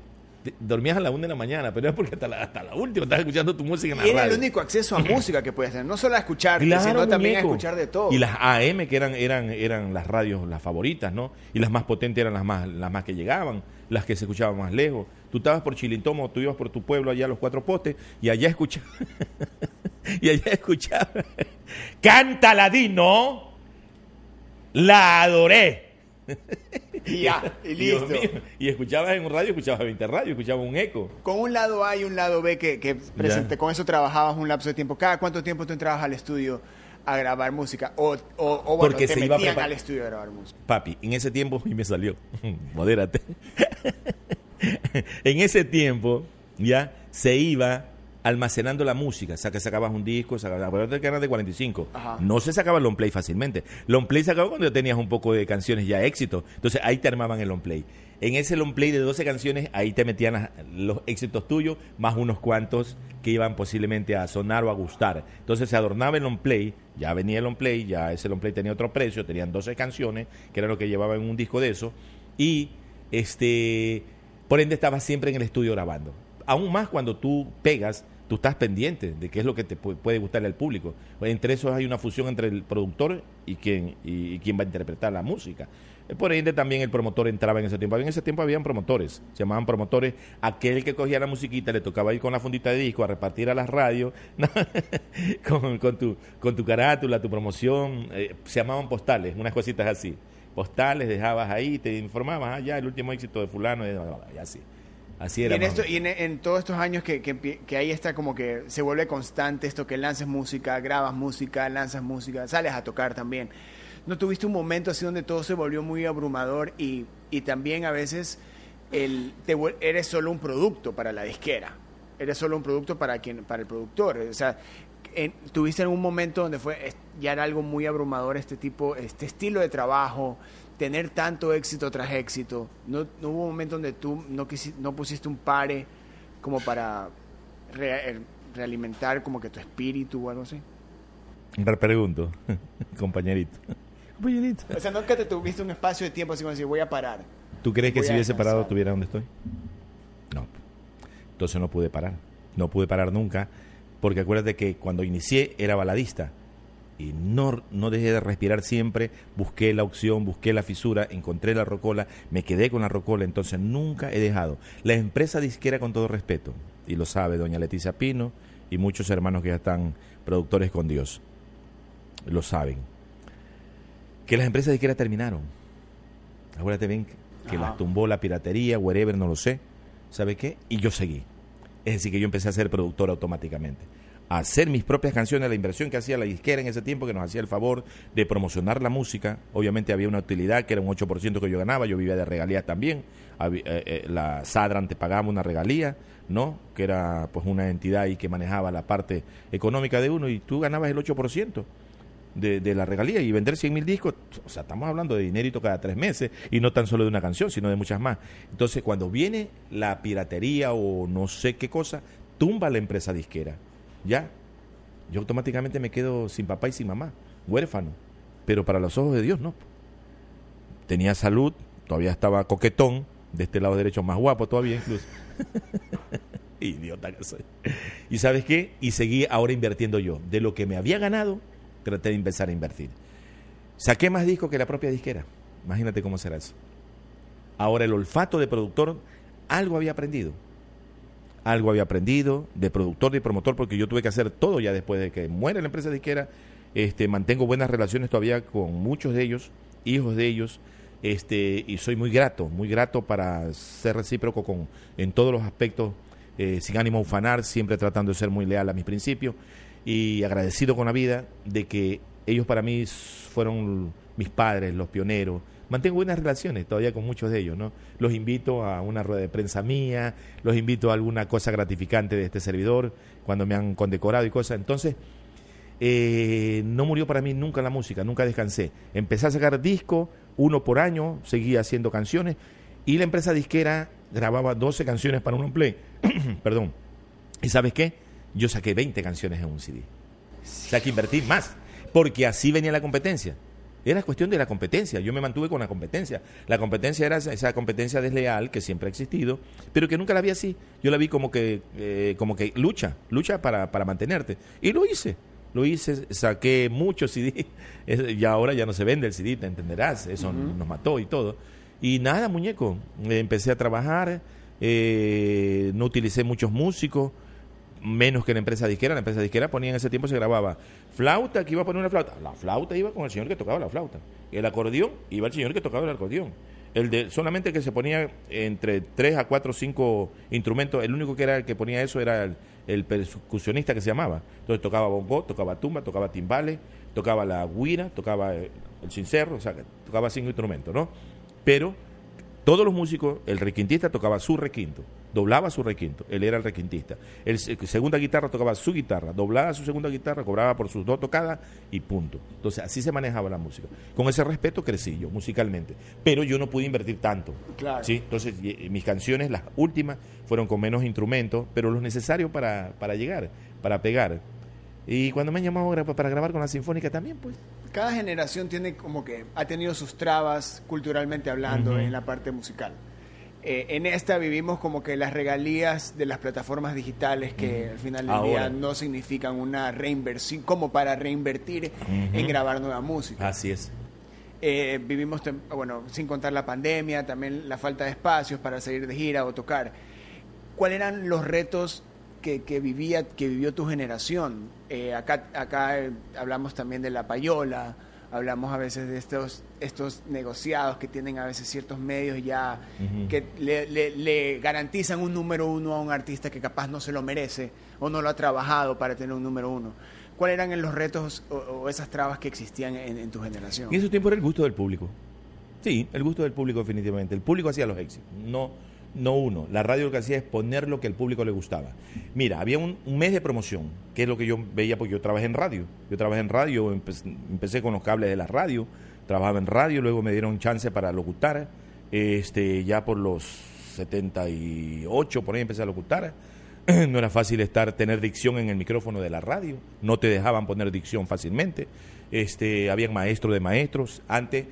dormías a la una de la mañana, pero es porque hasta la, hasta la última estás escuchando tu música en la Y era radio. el único acceso a música que puedes tener, no solo a escuchar, Claro, sino también a escuchar de todo. Y las AM que eran eran eran las radios las favoritas, ¿no? Y las más potentes eran las más las más que llegaban, las que se escuchaban más lejos. Tú estabas por Chilintomo, tú ibas por tu pueblo allá a los cuatro postes y allá escuchabas y allá escuchabas Canta Ladino. La adoré. Y ya, y listo. mío. Y escuchabas en un radio, escuchabas 20 radio, escuchabas un eco. Con un lado A y un lado B que, que presente, con eso trabajabas un lapso de tiempo. ¿Cada cuánto tiempo tú entrabas al estudio a grabar música? O, o, o bueno, Porque te se iba metían prepar- al estudio a grabar música. Papi, en ese tiempo, y me salió, modérate. en ese tiempo, ya, se iba almacenando la música. O sea, que sacabas un disco, sacabas, acuérdate que eran de 45. Ajá. No se sacaba el long play fácilmente. Long play se acababa cuando tenías un poco de canciones ya éxito. Entonces, ahí te armaban el long play. En ese long play de 12 canciones, ahí te metían los éxitos tuyos, más unos cuantos que iban posiblemente a sonar o a gustar. Entonces se adornaba el long play, ya venía el long play, ya ese long play tenía otro precio, tenían 12 canciones, que era lo que llevaba en un disco de eso, y este, por ende estabas siempre en el estudio grabando. Aún más cuando tú pegas, tú estás pendiente de qué es lo que te pu- puede gustarle al público. Entre esos hay una fusión entre el productor y quien, y, y quien va a interpretar la música. Eh, Por ende también el promotor entraba en ese tiempo. En ese tiempo habían promotores, se llamaban promotores. Aquel que cogía la musiquita le tocaba ir con la fundita de disco a repartir a las radios con, tu, con tu carátula, tu promoción. eh, se llamaban postales, unas cositas así. Postales, dejabas ahí, te informabas, ah, ya el último éxito de fulano, y y así. Así Y era. en, esto, y en, en todos estos años que, que, que ahí está como que se vuelve constante esto que lanzas música, grabas música, lanzas música, sales a tocar también. ¿No tuviste un momento así donde todo se volvió muy abrumador y, y también a veces el, te eres solo un producto para la disquera? Eres solo un producto para, quien, para el productor. O sea, en- ¿tuviste algún momento donde fue ya era algo muy abrumador este tipo, este estilo de trabajo? Tener tanto éxito tras éxito, ¿no, no hubo un momento donde tú no, quisi- no pusiste un pare como para re- eh, realimentar como que tu espíritu o algo así? Re pregunto, compañerito. compañerito. O sea, nunca te tuviste un espacio de tiempo así como decir, voy a parar. ¿Tú crees que si hubiese parado estuviera donde estoy? No. Entonces no pude parar. No pude parar nunca. Porque acuérdate que cuando inicié era baladista. Y no, no dejé de respirar siempre. Busqué la opción, busqué la fisura, encontré la rocola, me quedé con la rocola. Entonces nunca he dejado. La empresa disquera, con todo respeto, y lo sabe doña Leticia Pino y muchos hermanos que ya están productores con Dios, lo saben. Que las empresas disqueras terminaron. Acuérdate bien que- Ajá. las tumbó la piratería, wherever, no lo sé. ¿Sabe qué? Y yo seguí. Es decir, que yo empecé a ser productor automáticamente. Hacer mis propias canciones, la inversión que hacía la disquera en ese tiempo, que nos hacía el favor de promocionar la música. Obviamente había una utilidad que era un 8% que yo ganaba, yo vivía de regalías también. Eh, eh, la Sadran te pagaba una regalía, ¿no? Que era pues una entidad ahí que manejaba la parte económica de uno y tú ganabas el 8% de, de la regalía y vender 100 mil discos, o sea, estamos hablando de dinerito cada tres meses y no tan solo de una canción, sino de muchas más. Entonces, cuando viene la piratería o no sé qué cosa, tumba la empresa disquera. Ya, yo automáticamente me quedo sin papá y sin mamá, huérfano. Pero para los ojos de Dios, no. Tenía salud, todavía estaba coquetón, de este lado derecho más guapo todavía incluso. Idiota que soy. ¿Y sabes qué? Y seguí ahora invirtiendo yo. De lo que me había ganado, traté de empezar a invertir. Saqué más discos que la propia disquera. Imagínate cómo será eso. Ahora el olfato de productor, algo había aprendido. Algo había aprendido de productor y promotor porque yo tuve que hacer todo ya después de que muere la empresa disquera. Este, mantengo buenas relaciones todavía con muchos de ellos, hijos de ellos, este, y soy muy grato, muy grato para ser recíproco con, en todos los aspectos, eh, sin ánimo a ufanar, siempre tratando de ser muy leal a mis principios y agradecido con la vida de que ellos para mí fueron mis padres, los pioneros. Mantengo buenas relaciones todavía con muchos de ellos, ¿no? Los invito a una rueda de prensa mía, los invito a alguna cosa gratificante de este servidor, cuando me han condecorado y cosas. Entonces, eh, no murió para mí nunca la música, nunca descansé. Empecé a sacar discos, uno por año, seguía haciendo canciones y la empresa disquera grababa 12 canciones para un play. Perdón. ¿Y sabes qué? Yo saqué 20 canciones en un CD. O sea que invertí más, porque así venía la competencia. Era cuestión de la competencia. Yo me mantuve con la competencia. La competencia era esa- competencia desleal que siempre ha existido, pero que nunca la vi así. Yo la vi como que, eh, como que lucha, lucha para, para mantenerte. Y lo hice. Lo hice, saqué muchos CD. Y ahora ya no se vende el CD, te entenderás. Eso nos mató y todo. Y nada, muñeco. Empecé a trabajar. eh, no utilicé muchos músicos menos que la empresa disquera. La empresa disquera ponía en ese tiempo se grababa flauta, que iba a poner una flauta. La flauta iba con el señor que tocaba la flauta. El acordeón iba el señor que tocaba el acordeón. El de solamente que se ponía entre 3 a 4 o 5 instrumentos, el único que era el que ponía eso era el, percusionista que se llamaba. Entonces tocaba bongo, tocaba tumba, tocaba timbales, tocaba la guira, tocaba eh, el cincerro, o sea, tocaba cinco instrumentos, ¿no? Pero todos los músicos, el requintista tocaba su requinto, doblaba su requinto, él era el requintista. El se- segunda guitarra tocaba su guitarra, doblaba su segunda guitarra, cobraba por sus dos tocadas y punto. Entonces así se manejaba la música. Con ese respeto crecí yo musicalmente, pero yo no pude invertir tanto. Claro. ¿sí? Entonces y- mis canciones, las últimas, fueron con menos instrumentos, pero los necesarios para, para llegar, para pegar. Y cuando me han llamado para grabar con la Sinfónica también, pues. Cada generación tiene como que ha tenido sus trabas culturalmente hablando en la parte musical. Eh, en esta vivimos como que las regalías de las plataformas digitales que al final del Ahora. día no significan una reinversión como para reinvertir en grabar nueva música. Así es. Eh, vivimos, bueno, sin contar la pandemia, también la falta de espacios para salir de gira o tocar. ¿Cuáles eran los retos que, que vivía, que vivió tu generación? Eh, acá acá eh, hablamos también de la payola, Hablamos a veces de estos, estos negociados que tienen a veces ciertos medios ya que le, le, garantizan un número uno a un artista que capaz no se lo merece o no lo ha trabajado para tener un número uno. ¿Cuáles eran los retos o, esas trabas que existían en, tu generación? En ese tiempo era el gusto del público. Sí, el gusto del público definitivamente. El público hacía los éxitos, no, no uno. La radio lo que hacía es poner lo que al público le gustaba. Mira, había un, mes de promoción, que es lo que yo veía porque yo trabajé en radio. Yo trabajé en radio, empecé, con los cables de la radio, trabajaba en radio, luego me dieron chance para locutar. Este, ya por los 78, por ahí empecé a locutar no era fácil estar tener dicción en el micrófono de la radio, no te dejaban poner dicción fácilmente. Este, habían maestros de maestros. Antes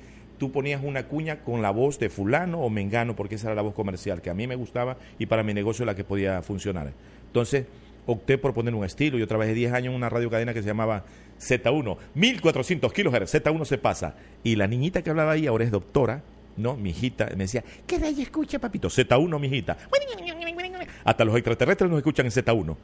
tú ponías una cuña con la voz de fulano o mengano porque esa era la voz comercial que a mí me gustaba y para mi negocio la que podía funcionar. Entonces, opté por poner un estilo. Yo trabajé 10 años en una radio cadena que se llamaba Z1, 1400 kilohertz, Z1 se pasa. Y la niñita que hablaba ahí ahora es doctora, ¿no? Mi hijita me decía, ¿qué radio escucha, papito? Z1, mi hijita. Hasta los extraterrestres nos escuchan en Z1.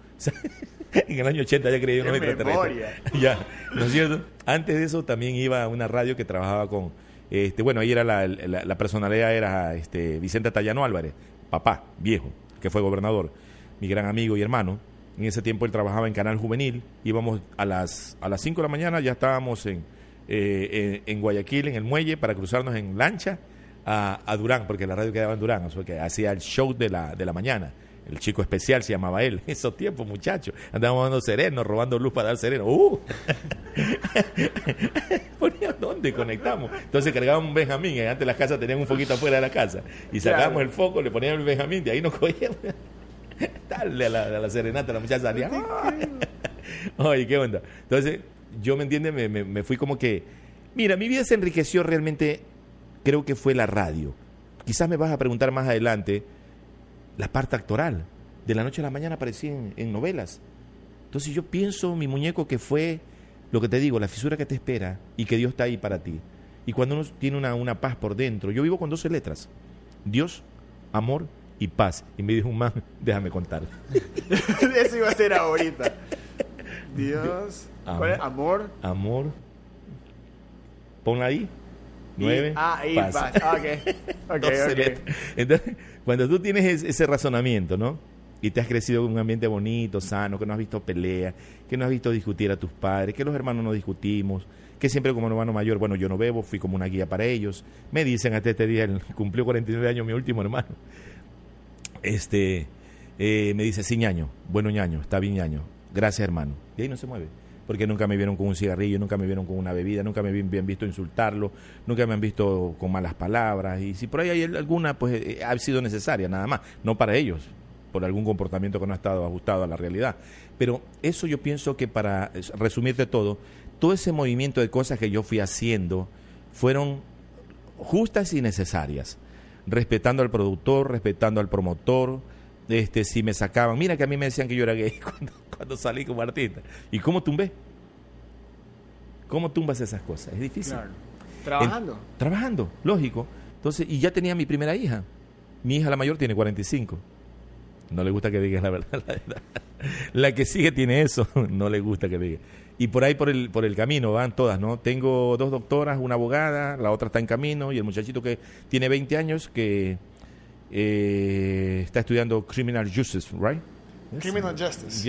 en el año 80 ya creí unos extraterrestres. ya, ¿no es cierto? Antes de eso también iba a una radio que trabajaba con, este, bueno, ahí era la, personalidad era este, Vicente Tallano Álvarez, papá, viejo, que fue gobernador, mi gran amigo y hermano. En ese tiempo él trabajaba en Canal Juvenil, íbamos a las, a las 5 de la mañana, ya estábamos en, eh, en, Guayaquil, en el muelle, para cruzarnos en lancha a, a Durán, porque la radio quedaba en Durán, o sea que hacía el show de la, de la mañana el chico especial se llamaba él. Esos tiempos, muchachos. Andábamos dando sereno, robando luz para dar sereno. ¡Uh! dónde conectamos. Entonces cargábamos un Benjamín. Eh, antes las casas tenían un foquito afuera de la casa. Y sacábamos el foco, le poníamos el Benjamín, de ahí nos cogíamos. Dale a la, serenata, la muchacha salía. Oye, ¿qué onda? Entonces, yo me entiende, me, me fui como que. Mira, mi vida se enriqueció realmente, creo que fue la radio. Quizás me vas a preguntar más adelante la parte actoral. De la noche a la mañana aparecía en, novelas. Entonces yo pienso, mi muñeco, que fue lo que te digo, la fisura que te espera y que Dios está ahí para ti. Y cuando uno tiene una, una paz por dentro, yo vivo con 12 letras. Dios, amor y paz. Y me dijo un man, déjame contar. Eso iba a ser ahorita. Dios, amor, amor. Amor. Ponla ahí. Nueve. ah, y paz. paz. Ah, ok. Entonces, cuando tú tienes ese razonamiento, ¿no? Y te has crecido en un ambiente bonito, sano, que no has visto peleas, que no has visto discutir a tus padres, que los hermanos no discutimos, que siempre como hermano mayor, bueno, yo no bebo, fui como una guía para ellos. Me dicen hasta este día, cumplió 49 años mi último hermano. Este, eh, me dice, sí, ñaño, bueno ñaño, está bien ñaño, gracias hermano. Y ahí no se mueve porque nunca me vieron con un cigarrillo, nunca me vieron con una bebida, nunca me habían visto insultarlo, nunca me han visto con malas palabras. Y si por ahí hay alguna, pues eh, ha sido necesaria, nada más, no para ellos, por algún comportamiento que no ha estado ajustado a la realidad. Pero eso yo pienso que para resumirte todo, todo ese movimiento de cosas que yo fui haciendo fueron justas y necesarias, respetando al productor, respetando al promotor, este, si me sacaban, mira que a mí me decían que yo era gay cuando, cuando salí como artista. ¿Y cómo tumbé? ¿Cómo tumbas esas cosas? Es difícil. Trabajando. trabajando, lógico. Entonces, y ya tenía mi primera hija. Mi hija la mayor tiene 45. No le gusta que digas la verdad. La, la que sigue tiene eso. No le gusta que diga. Y por ahí, por el, por el camino, van todas, ¿no? Tengo dos doctoras, una abogada, la otra está en camino, y el muchachito que tiene 20 años, que eh, está estudiando Criminal Justice, right? Criminal Justice.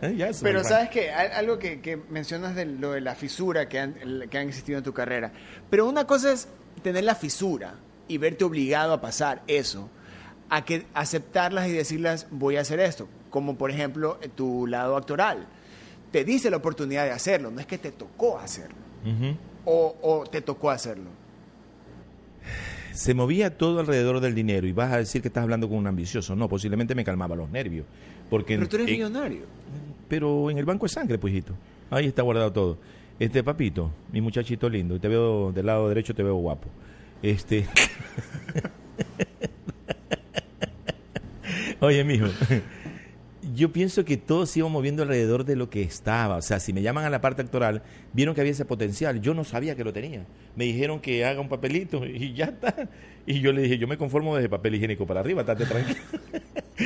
Pero sabes que algo que, mencionas de lo de la fisura que han, que han existido en tu carrera. Pero una cosa es tener la fisura y verte obligado a pasar eso, a que aceptarlas y decirlas voy a hacer esto, como por ejemplo tu lado actoral. Te dice la oportunidad de hacerlo, no es que te tocó hacerlo. o, o te tocó hacerlo se movía todo alrededor del dinero y vas a decir que estás hablando con un ambicioso. No, posiblemente me calmaba los nervios. Porque pero tú eres millonario. Pero en el banco de sangre, pues, hijito. Ahí está guardado todo. Este papito, mi muchachito lindo, te veo del lado derecho, te veo guapo. Este. Oye, mijo yo pienso que todo se iba moviendo alrededor de lo que estaba. O sea, si me llaman a la parte actoral, vieron que había ese potencial. Yo no sabía que lo tenía. Me dijeron que haga un papelito y ya está. Y yo le dije, yo me conformo desde papel higiénico para arriba, estate tranquilo.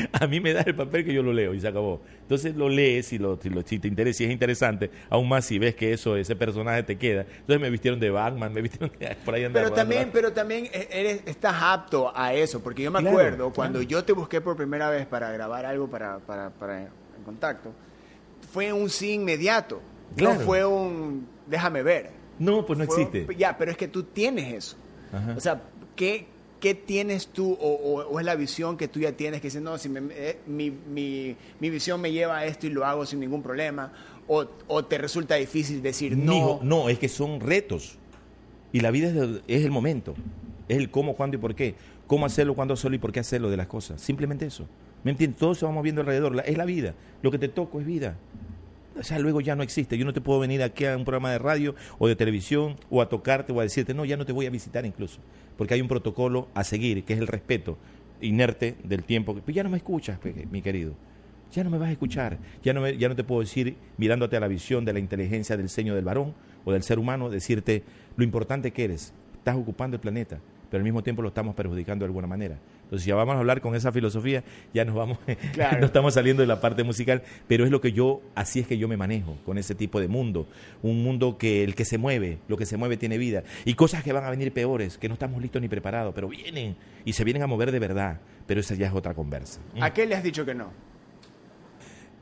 a mí me da el papel que yo lo leo y se acabó. Entonces lo lees y lo, si, lo, si te interesa, si es interesante, aún más si ves que eso, ese personaje te queda. Entonces me vistieron de Batman, me vistieron de, por ahí Pero también, pero también eres, estás apto a eso, porque yo me acuerdo cuando yo te busqué por primera vez para grabar algo para, para, para en contacto, fue un sí inmediato, no fue un déjame ver. No, pues no existe. ya, pero es que tú tienes eso. O sea, ¿qué, ¿qué tienes tú o, es la visión que tú ya tienes que dice, no, si eh, mi, mi, mi, visión me lleva a esto y lo hago sin ningún problema? ¿O, o te resulta difícil decir no? no, es que son retos. Y la vida es, es, el momento. Es el cómo, cuándo y por qué. Cómo hacerlo, cuándo hacerlo y por qué hacerlo de las cosas. Simplemente eso. ¿Me entiendes? Todo se va moviendo alrededor. es la vida. Lo que te toco es vida o sea, luego ya no existe. Yo no te puedo venir aquí a un programa de radio o de televisión o a tocarte o a decirte, no, ya no te voy a visitar incluso. Porque hay un protocolo a seguir, que es el respeto inerte del tiempo. Pues ya no me escuchas, mi querido. Ya no me vas a escuchar. Ya no, ya no te puedo decir, mirándote a la visión de la inteligencia del seño del varón o del ser humano, decirte lo importante que eres. Estás ocupando el planeta, pero al mismo tiempo lo estamos perjudicando de alguna manera. Entonces, ya vamos a hablar con esa filosofía, ya nos vamos, no estamos saliendo de la parte musical, pero es lo que yo, así es que yo me manejo con ese tipo de mundo. Un mundo que el que se mueve, lo que se mueve tiene vida. Y cosas que van a venir peores, que no estamos listos ni preparados, pero vienen y se vienen a mover de verdad. Pero esa ya es otra conversa. ¿A qué le has dicho que no?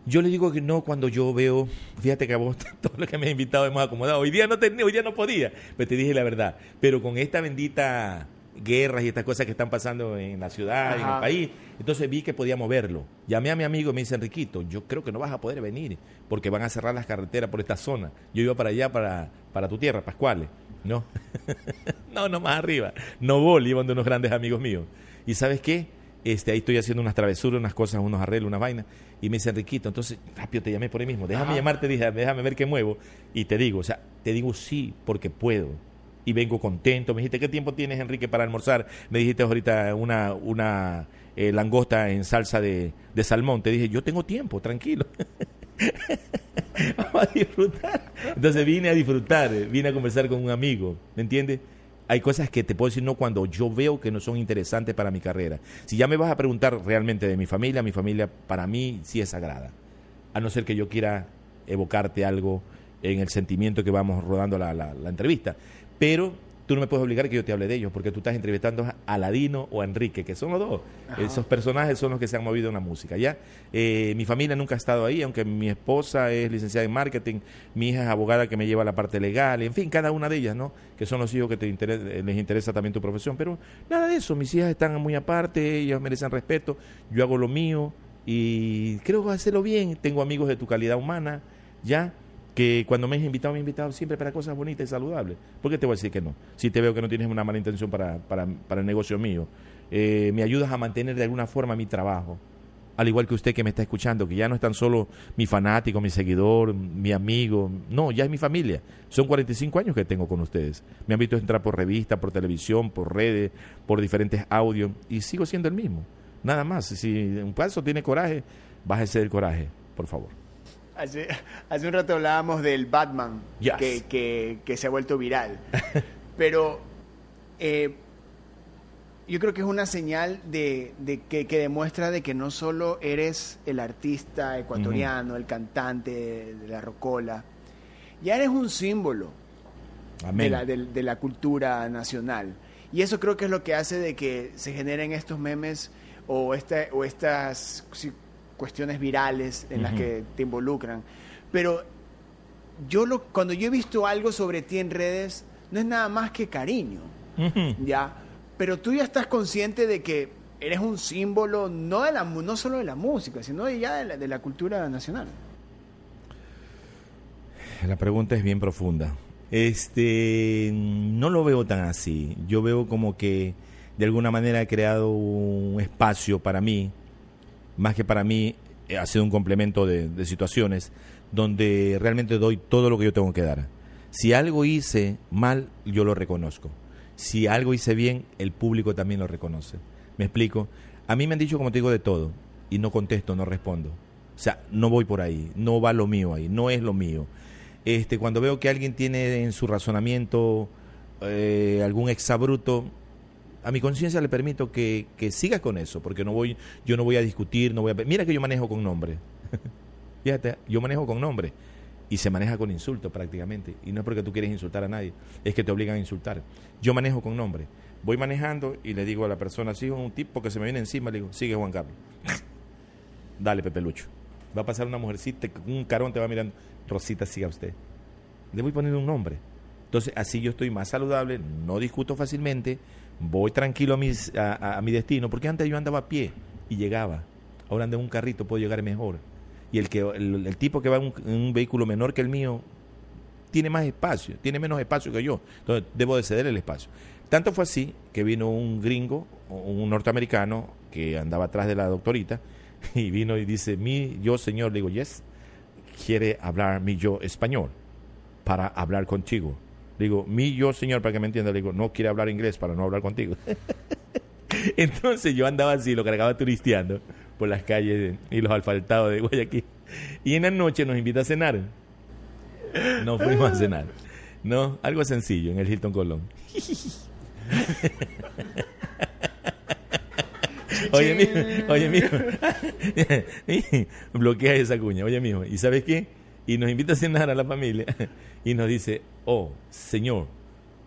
Yo le digo que no cuando yo veo, fíjate que a vos todo lo que me has invitado hemos acomodado. Hoy día no tenía, hoy día no podía, pero te dije la verdad. Pero con esta bendita guerras y estas cosas que están pasando en la ciudad, en el país. Entonces vi que podía moverlo. Llamé a mi amigo y me dice, Enriquito, yo creo que no vas a poder venir porque van a cerrar las carreteras por esta zona. Yo iba para allá, para, para tu tierra, Pascuales. No, no, no más arriba. No voy, iban de unos grandes amigos míos. ¿Y sabes qué? Este, ahí estoy haciendo unas travesuras, unas cosas, unos arreglos, unas vainas. Y me dice, Enriquito, entonces rápido te llamé por ahí mismo. Déjame llamarte, dije, déjame ver qué muevo. Y te digo, o sea, te digo sí porque puedo y vengo contento. Me dijiste, ¿qué tiempo tienes, Enrique, para almorzar? Me dijiste ahorita una, una eh, langosta en salsa de, de, salmón. Te dije, yo tengo tiempo, tranquilo. Vamos a disfrutar. Entonces vine a disfrutar, vine a conversar con un amigo, ¿me entiendes? Hay cosas que te puedo decir no cuando yo veo que no son interesantes para mi carrera. Si ya me vas a preguntar realmente de mi familia, mi familia para mí sí es sagrada. A no ser que yo quiera evocarte algo en el sentimiento que vamos rodando la, la entrevista. Pero tú no me puedes obligar que yo te hable de ellos, porque tú estás entrevistando a Aladino o a Enrique, que son los dos. Esos personajes son los que se han movido en la música. ¿ya? Eh, mi familia nunca ha estado ahí, aunque mi esposa es licenciada en marketing, mi hija es abogada que me lleva a la parte legal, en fin, cada una de ellas, ¿no? Que son los hijos que te les interesa también tu profesión. Pero nada de eso, mis hijas están muy aparte, ellas merecen respeto, yo hago lo mío y creo que hacerlo bien. Tengo amigos de tu calidad humana, ¿ya? Que cuando me has invitado, me he invitado siempre para cosas bonitas y saludables. ¿Por qué te voy a decir que no? Si te veo que no tienes una mala intención para, para, para el negocio mío. Eh, me ayudas a mantener de alguna forma mi trabajo. Al igual que usted que me está escuchando, que ya no es tan solo mi fanático, mi seguidor, mi amigo. No, ya es mi familia. Son 45 años que tengo con ustedes. Me han visto entrar por revista, por televisión, por redes, por diferentes audios. Y sigo siendo el mismo. Nada más. Si un paso tiene coraje, bájese del coraje, por favor. Hace, hace un rato hablábamos del Batman, que, que, se ha vuelto viral. Pero eh, yo creo que es una señal de, de que, que, demuestra de que no solo eres el artista ecuatoriano, el cantante de, la rocola, ya eres un símbolo de la, de, la, cultura nacional. Y eso creo que es lo que hace de que se generen estos memes o, esta, o estas cuestiones virales en las que te involucran. Pero yo lo, cuando yo he visto algo sobre ti en redes, no es nada más que cariño, ¿ya? Pero tú ya estás consciente de que eres un símbolo no, de la, no solo de la música, sino ya de la, de la cultura nacional. La pregunta es bien profunda. Este, no lo veo tan así. Yo veo como que de alguna manera he creado un espacio para mí más que para mí eh, ha sido un complemento de, situaciones donde realmente doy todo lo que yo tengo que dar. Si algo hice mal, yo lo reconozco. Si algo hice bien, el público también lo reconoce. ¿Me explico? A mí me han dicho, como te digo, de todo. Y no contesto, no respondo. O sea, no voy por ahí. No va lo mío ahí. No es lo mío. Este, cuando veo que alguien tiene en su razonamiento eh, algún exabruto, a mi conciencia le permito que, que siga con eso, porque no voy, yo no voy a discutir, no voy a... Mira que yo manejo con nombre. Fíjate, yo manejo con nombre y se maneja con insulto prácticamente. Y no es porque tú quieres insultar a nadie, es que te obligan a insultar. Yo manejo con nombre. Voy manejando y le digo a la persona, sigo un tipo que se me viene encima, le digo, sigue Juan Carlos. Dale, Pepe Lucho. Va a pasar una mujercita, un carón te va mirando, Rosita, siga usted. Le voy poniendo un nombre. Entonces, así yo estoy más saludable, no discuto fácilmente, voy tranquilo a, mis, a, mi destino, porque antes yo andaba a pie y llegaba. Ahora ando en un carrito, puedo llegar mejor y el, que, el, tipo que va en un, vehículo menor que el mío tiene más espacio, tiene menos espacio que yo. Entonces debo de ceder el espacio. Tanto fue así que vino un gringo, un norteamericano que andaba atrás de la doctorita y vino y dice, mi yo señor, le digo, yes, quiere hablar mi yo español para hablar contigo. Digo, mi yo señor, para que me entienda, le digo, no quiere hablar inglés para no hablar contigo. Entonces yo andaba así, lo cargaba turisteando por las calles y los asfaltados de Guayaquil. Y en la noche nos invita a cenar. No fuimos a cenar. No, algo sencillo en el Hilton Colón. oye, mijo, oye, mijo. Bloquea esa cuña. Oye, mijo, ¿y sabes qué? Y nos invita a cenar a la familia y nos dice, oh, señor,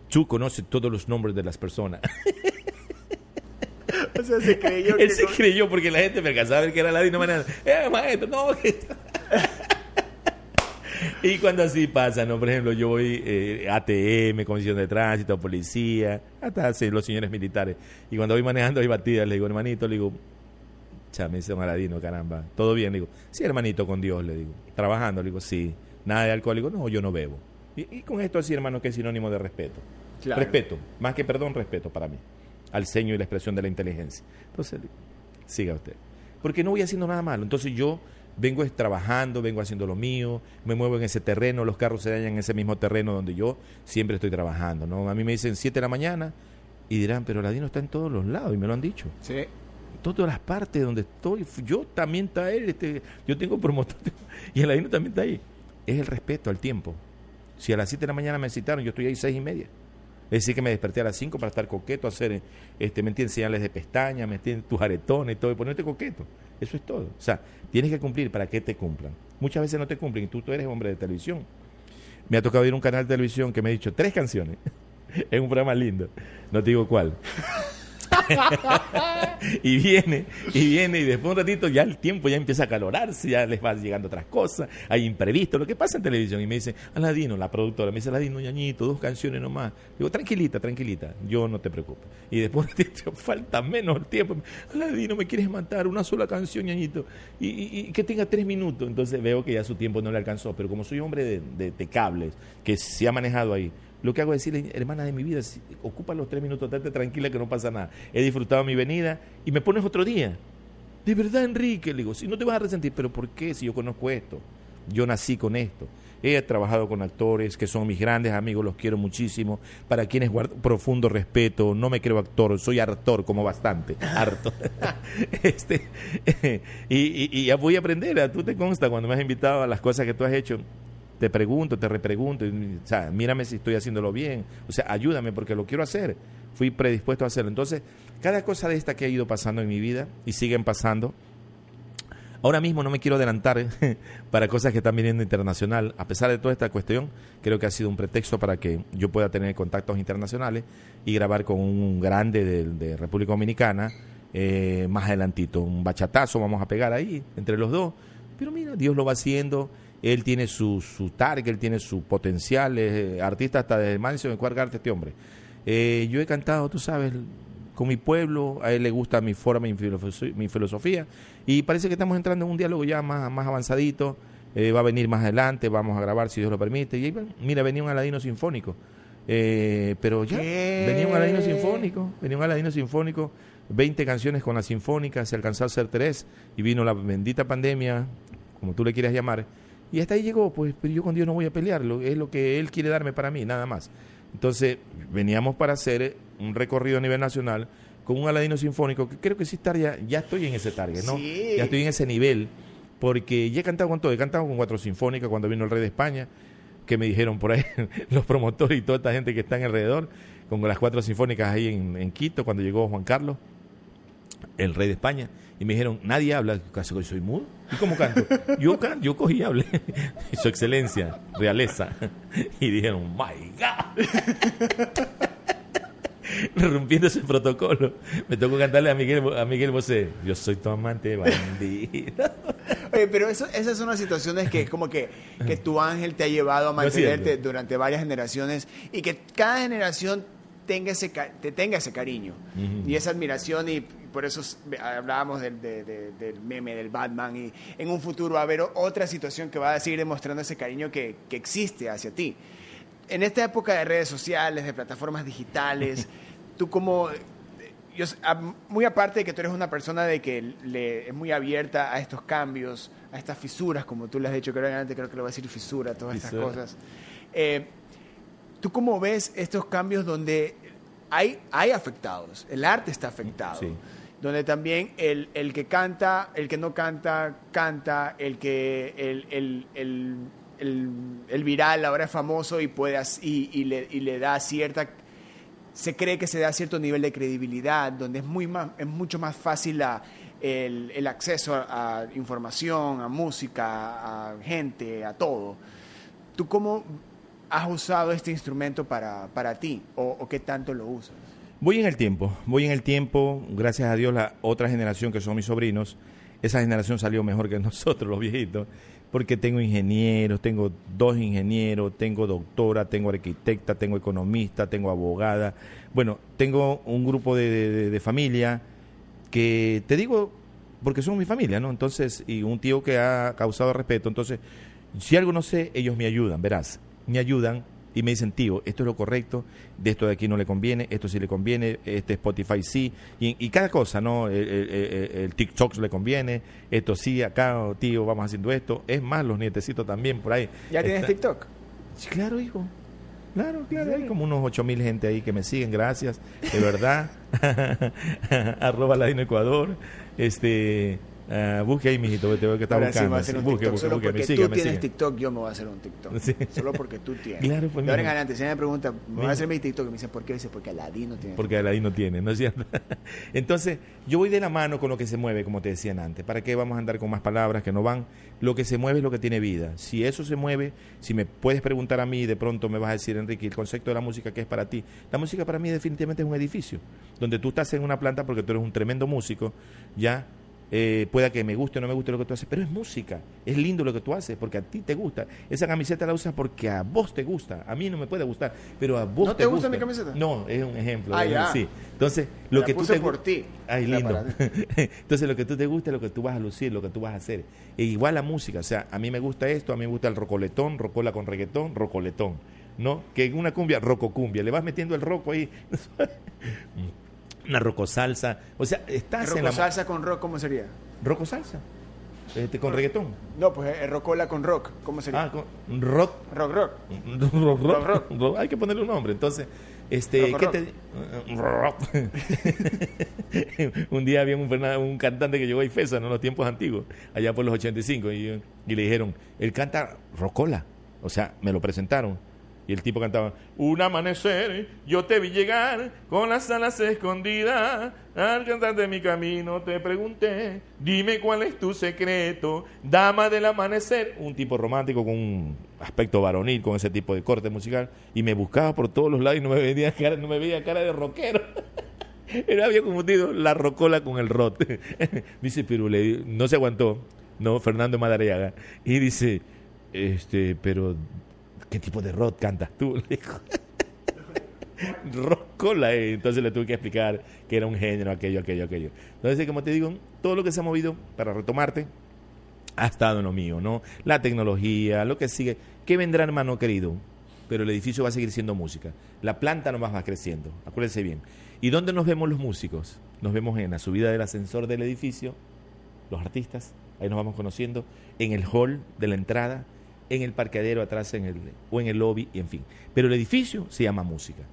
tú conoces todos los nombres de las personas. O sea, se creyó. Él se creyó porque la gente me alcanzaba a ver que era ladino. Manera, eh, maestro, no. y cuando así pasa, ¿no? Por ejemplo, yo voy eh, ATM, Comisión de Tránsito, Policía, hasta los señores militares. Y cuando voy manejando hay batidas, le digo, hermanito, le digo, chame, ese maladino, caramba. ¿Todo bien? Le digo, sí, hermanito, con Dios, le digo. Trabajando, le digo, sí. Nada de alcohol, le digo, no, yo no bebo. Y, con esto así, hermano, que es sinónimo de respeto. Respeto, más que perdón, respeto para mí al ceño y la expresión de la inteligencia. Entonces, siga usted. Porque no voy haciendo nada malo. Entonces yo vengo trabajando, vengo haciendo lo mío, me muevo en ese terreno, los carros se dañan en ese mismo terreno donde yo siempre estoy trabajando. ¿no? A mí me dicen 7 de la mañana y dirán, pero Ladino está en todos los lados y me lo han dicho. Sí. Todas las partes donde estoy, yo también está él, este, yo tengo promotor y el Ladino también está ahí. Es el respeto al tiempo. Si a las 7 de la mañana me citaron, yo estoy ahí seis y media. Es decir, que me desperté a las 5 para estar coqueto, hacer, este, ¿me entiendes? Señales de pestaña, ¿me entiendes? Tus aretones y todo, y ponerte coqueto. Eso es todo. O sea, tienes que cumplir para que te cumplan. Muchas veces no te cumplen y tú, tú eres hombre de televisión. Me ha tocado ir a un canal de televisión que me ha dicho tres canciones. es un programa lindo. No te digo cuál. y viene, y viene, y después de un ratito ya el tiempo ya empieza a calorarse, ya les va llegando otras cosas, hay imprevisto, lo que pasa en televisión. Y me dice, Aladino, la productora, me dice, Aladino, ñañito, dos canciones nomás. Digo, tranquilita, tranquilita, yo no te preocupes. Y después de ratito, falta menos tiempo. Aladino, me quieres matar, una sola canción, ñañito, y, que tenga tres minutos. Entonces veo que ya su tiempo no le alcanzó, pero como soy hombre de, de cables, que se ha manejado ahí, lo que hago es decirle, hermana de mi vida, ocupa los tres minutos, date tranquila que no pasa nada. He disfrutado mi venida y me pones otro día. De verdad, Enrique, le digo, si no te vas a resentir, pero ¿por qué? Si yo conozco esto, yo nací con esto. He trabajado con actores que son mis grandes amigos, los quiero muchísimo, para quienes guardo profundo respeto. No me creo actor, soy actor como bastante, harto. este, y, y, voy a aprender, a tú te consta cuando me has invitado a las cosas que tú has hecho te pregunto, te repregunto, o sea, mírame si estoy haciéndolo bien, o sea, ayúdame porque lo quiero hacer, fui predispuesto a hacerlo. Entonces, cada cosa de esta que ha ido pasando en mi vida y siguen pasando, ahora mismo no me quiero adelantar para cosas que están viniendo internacional, a pesar de toda esta cuestión, creo que ha sido un pretexto para que yo pueda tener contactos internacionales y grabar con un grande de, República Dominicana, eh, más adelantito, un bachatazo vamos a pegar ahí entre los dos, pero mira, Dios lo va haciendo él tiene su, su target, él tiene su potencial, es eh, artista hasta de Madison de Cuargarte este hombre. Eh, yo he cantado, tú sabes, con mi pueblo, a él le gusta mi forma, mi filosofía, mi filosofía y parece que estamos entrando en un diálogo ya más, más avanzadito, eh, va a venir más adelante, vamos a grabar si Dios lo permite. Y mira, venía un Aladino sinfónico, pero ya, venía un Aladino sinfónico, venía un Aladino sinfónico, 20 canciones con la sinfónica, se alcanzó a hacer tres y vino la bendita pandemia, como tú le quieras llamar, y hasta ahí llegó, pues, pero yo con Dios no voy a pelear, es lo que Él quiere darme para mí, nada más. Entonces, veníamos para hacer un recorrido a nivel nacional con un Aladino Sinfónico, que creo que sí estaría, ya estoy en ese target, ¿no? Ya estoy en ese nivel, porque ya he cantado con todo, he cantado con cuatro sinfónicas cuando vino el Rey de España, que me dijeron por ahí los promotores y toda esta gente que está alrededor, con las cuatro sinfónicas ahí en, en Quito, cuando llegó Juan Carlos, el rey de España, y me dijeron, nadie habla, casi que soy mudo. ¿Y cómo canto? Yo, can- yo cogí y hablé, su excelencia, realeza. Y dijeron, my God. Rompiendo ese protocolo. Me tocó cantarle a Miguel, a Miguel Bosé, yo soy tu amante bandido. Oye, pero eso, esas son las situaciones que es como que, que tu ángel te ha llevado a mantenerte durante varias generaciones y que cada generación tenga ese, te tenga ese cariño y esa admiración y por eso hablábamos del, de- de- del meme del Batman y en un futuro va a haber otra situación que va a seguir demostrando ese cariño que, que existe hacia ti. En esta época de redes sociales, de plataformas digitales, tú como yo, muy aparte de que tú eres una persona de que le, es muy abierta a estos cambios, a estas fisuras, como tú le has dicho, creo que antes creo que lo va a decir fisura, todas estas cosas. Eh, ¿Tú cómo ves estos cambios donde hay, hay afectados? El arte está afectado. Sí. Donde también el, el que canta, el que no canta, canta, el que el, el, el, viral ahora es famoso y, puede, y, y le, y le da cierta se cree que se da cierto nivel de credibilidad, donde es, muy más, es mucho más fácil la- el, el acceso a, información, a música, a gente, a todo. ¿Tú cómo has usado este instrumento para, para ti o qué tanto lo usas? Voy en el tiempo, voy en el tiempo, gracias a Dios la otra generación que son mis sobrinos, esa generación salió mejor que nosotros los viejitos, porque tengo ingenieros, tengo dos ingenieros, tengo doctora, tengo arquitecta, tengo economista, tengo abogada, bueno, tengo un grupo de, de- familia que te digo porque son mi familia, ¿no? Entonces, y un tío que ha causado respeto, entonces, si algo no sé, ellos me ayudan, verás, me ayudan y me dicen, tío, esto es lo correcto, de esto de aquí no le conviene, esto sí le conviene, este Spotify sí, y, y cada cosa, ¿no? El, el- el- el TikTok le conviene, esto sí, acá, tío, vamos haciendo esto. Es más, los nietecitos también por ahí. ¿Ya tienes Está- TikTok? Claro, hijo. Claro, claro. Hay como unos ocho mil gente ahí que me siguen, gracias. De verdad. Arroba Ladino Ecuador. Este, ah, busque ahí, mijito, te veo que está Ahora sí buscando. voy a hacer un busque, TikTok. busque, Solo busque, me porque tú me tienes. TikTok, yo me voy a hacer un TikTok. Sí. Solo porque tú tienes. Claro, pues, de ahora en adelante, si me pregunta, me voy a hacer mi TikTok y me dice, ¿por qué? Dice, porque Aladino tiene Porque ahí no tiene, ¿no es cierto? Entonces, yo voy de la mano con lo que se mueve, como te decían antes. ¿Para qué vamos a andar con más palabras que no van? Lo que se mueve es lo que tiene vida. Si eso se mueve, si me puedes preguntar a mí, de pronto me vas a decir, Enrique, el concepto de la música, ¿qué es para ti? La música para mí definitivamente es un edificio, donde tú estás en una planta porque tú eres un tremendo músico, ya. Eh, pueda que me guste o no me guste lo que tú haces, pero es música, es lindo lo que tú haces, porque a ti te gusta. Esa camiseta la usas porque a vos te gusta, a mí no me puede gustar, pero a vos ¿No te gusta mi camiseta? No, es un ejemplo. Ah, ya. sí. Entonces, lo La que tú puse te por ti. Ay, lindo. Entonces, lo que tú te gusta es lo que tú vas a lucir, lo que tú vas a hacer. E igual la música, o sea, a mí me gusta esto, a mí me gusta el rocoletón, rocola con reggaetón, rocoletón. ¿No? Que en una cumbia, rococumbia, le vas metiendo el roco ahí. una rocosalsa. O sea, estás en Roco la salsa con rock, ¿cómo sería? roco salsa. Este, con reggaetón. No, pues eh, rocola con rock, ¿cómo sería? Ah, con rock Rock, rock. Rock, rock, rock. rock. Hay que ponerle un nombre. Entonces, este, Rock, ¿qué te un día había un, un cantante que llegó a Ifesa, ¿no? en los tiempos antiguos, allá por los 85, y, y le dijeron, él canta rocola. O sea, me lo presentaron. Y el tipo cantaba, un amanecer, yo te vi llegar con las alas escondidas, al cantar de mi camino te pregunté, dime cuál es tu secreto, dama del amanecer. Un tipo romántico con un aspecto varonil, con ese tipo de corte musical, y me buscaba por todos los lados y no me veía cara, no me veía cara de rockero. Él había confundido la rocola con el rock. dice, pero le- no se aguantó, no, Fernando Madariaga, y dice, este, pero ¿qué tipo de rock cantas tú? Le dijo. Rocola, eh. entonces le tuve que explicar que era un género, aquello, aquello, aquello. Entonces, como te digo, todo lo que se ha movido, para retomarte, ha estado en lo mío, ¿no? La tecnología, lo que sigue. ¿Qué vendrá, hermano querido? Pero el edificio va a seguir siendo música. La planta nomás va creciendo, acuérdense bien. ¿Y dónde nos vemos los músicos? Nos vemos en la subida del ascensor del edificio, los artistas, ahí nos vamos conociendo, en el hall de la entrada, en el parqueadero atrás en el, o en el lobby, y en fin. Pero el edificio se llama música.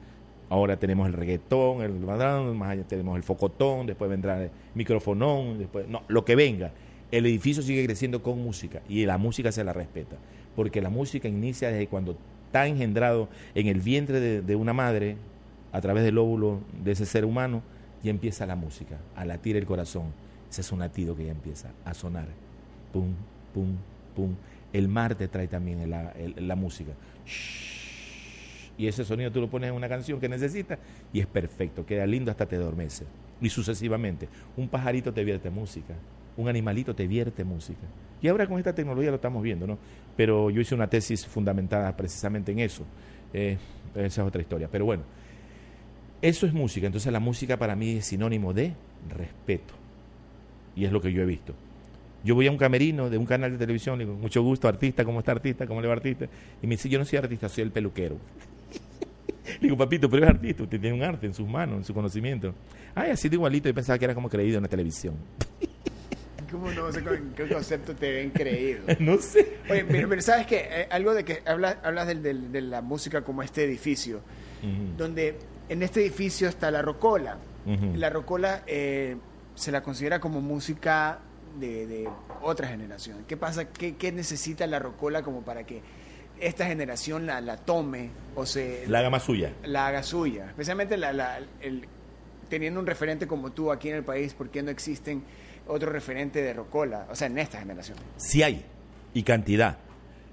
Ahora tenemos el reggaetón, el badán, más allá tenemos el focotón, después vendrá el microfonón, después, no, lo que venga. El edificio sigue creciendo con música y la música se la respeta, porque la música inicia desde cuando está engendrado en el vientre de, de una madre a través del óvulo de ese ser humano, y empieza la música, a latir el corazón. Ese es un latido que ya empieza a sonar. Pum, pum, pum. El mar te trae también la, música. Y ese sonido tú lo pones en una canción que necesitas y es perfecto, queda lindo hasta te adormece. Y sucesivamente. Un pajarito te vierte música, un animalito te vierte música. Y ahora con esta tecnología lo estamos viendo, ¿no? Pero yo hice una tesis fundamentada precisamente en eso. Eh, esa es otra historia. Pero bueno, eso es música. Entonces la música para mí es sinónimo de respeto. Y es lo que yo he visto. Yo voy a un camerino de un canal de televisión, le digo, mucho gusto, artista, ¿cómo está artista? ¿Cómo le va artista? Y me dice, yo no soy artista, soy el peluquero. le digo, papito, pero es artista, usted tiene un arte en sus manos, en su conocimiento. Ay, así de igualito, yo pensaba que era como creído en la televisión. ¿Cómo no sé qué concepto te ven creído? no sé. Oye, pero, ¿sabes qué? Eh, algo de que hablas, hablas de la música como este edificio, donde en este edificio está la rocola. La rocola eh, se la considera como música de, otra generación. ¿Qué pasa? ¿Qué, necesita la rocola como para que esta generación la, la, tome o se... La haga más suya. La haga suya. Especialmente la, el, teniendo un referente como tú aquí en el país, ¿por qué no existen otro referente de rocola? O sea, en esta generación. Sí hay, y cantidad.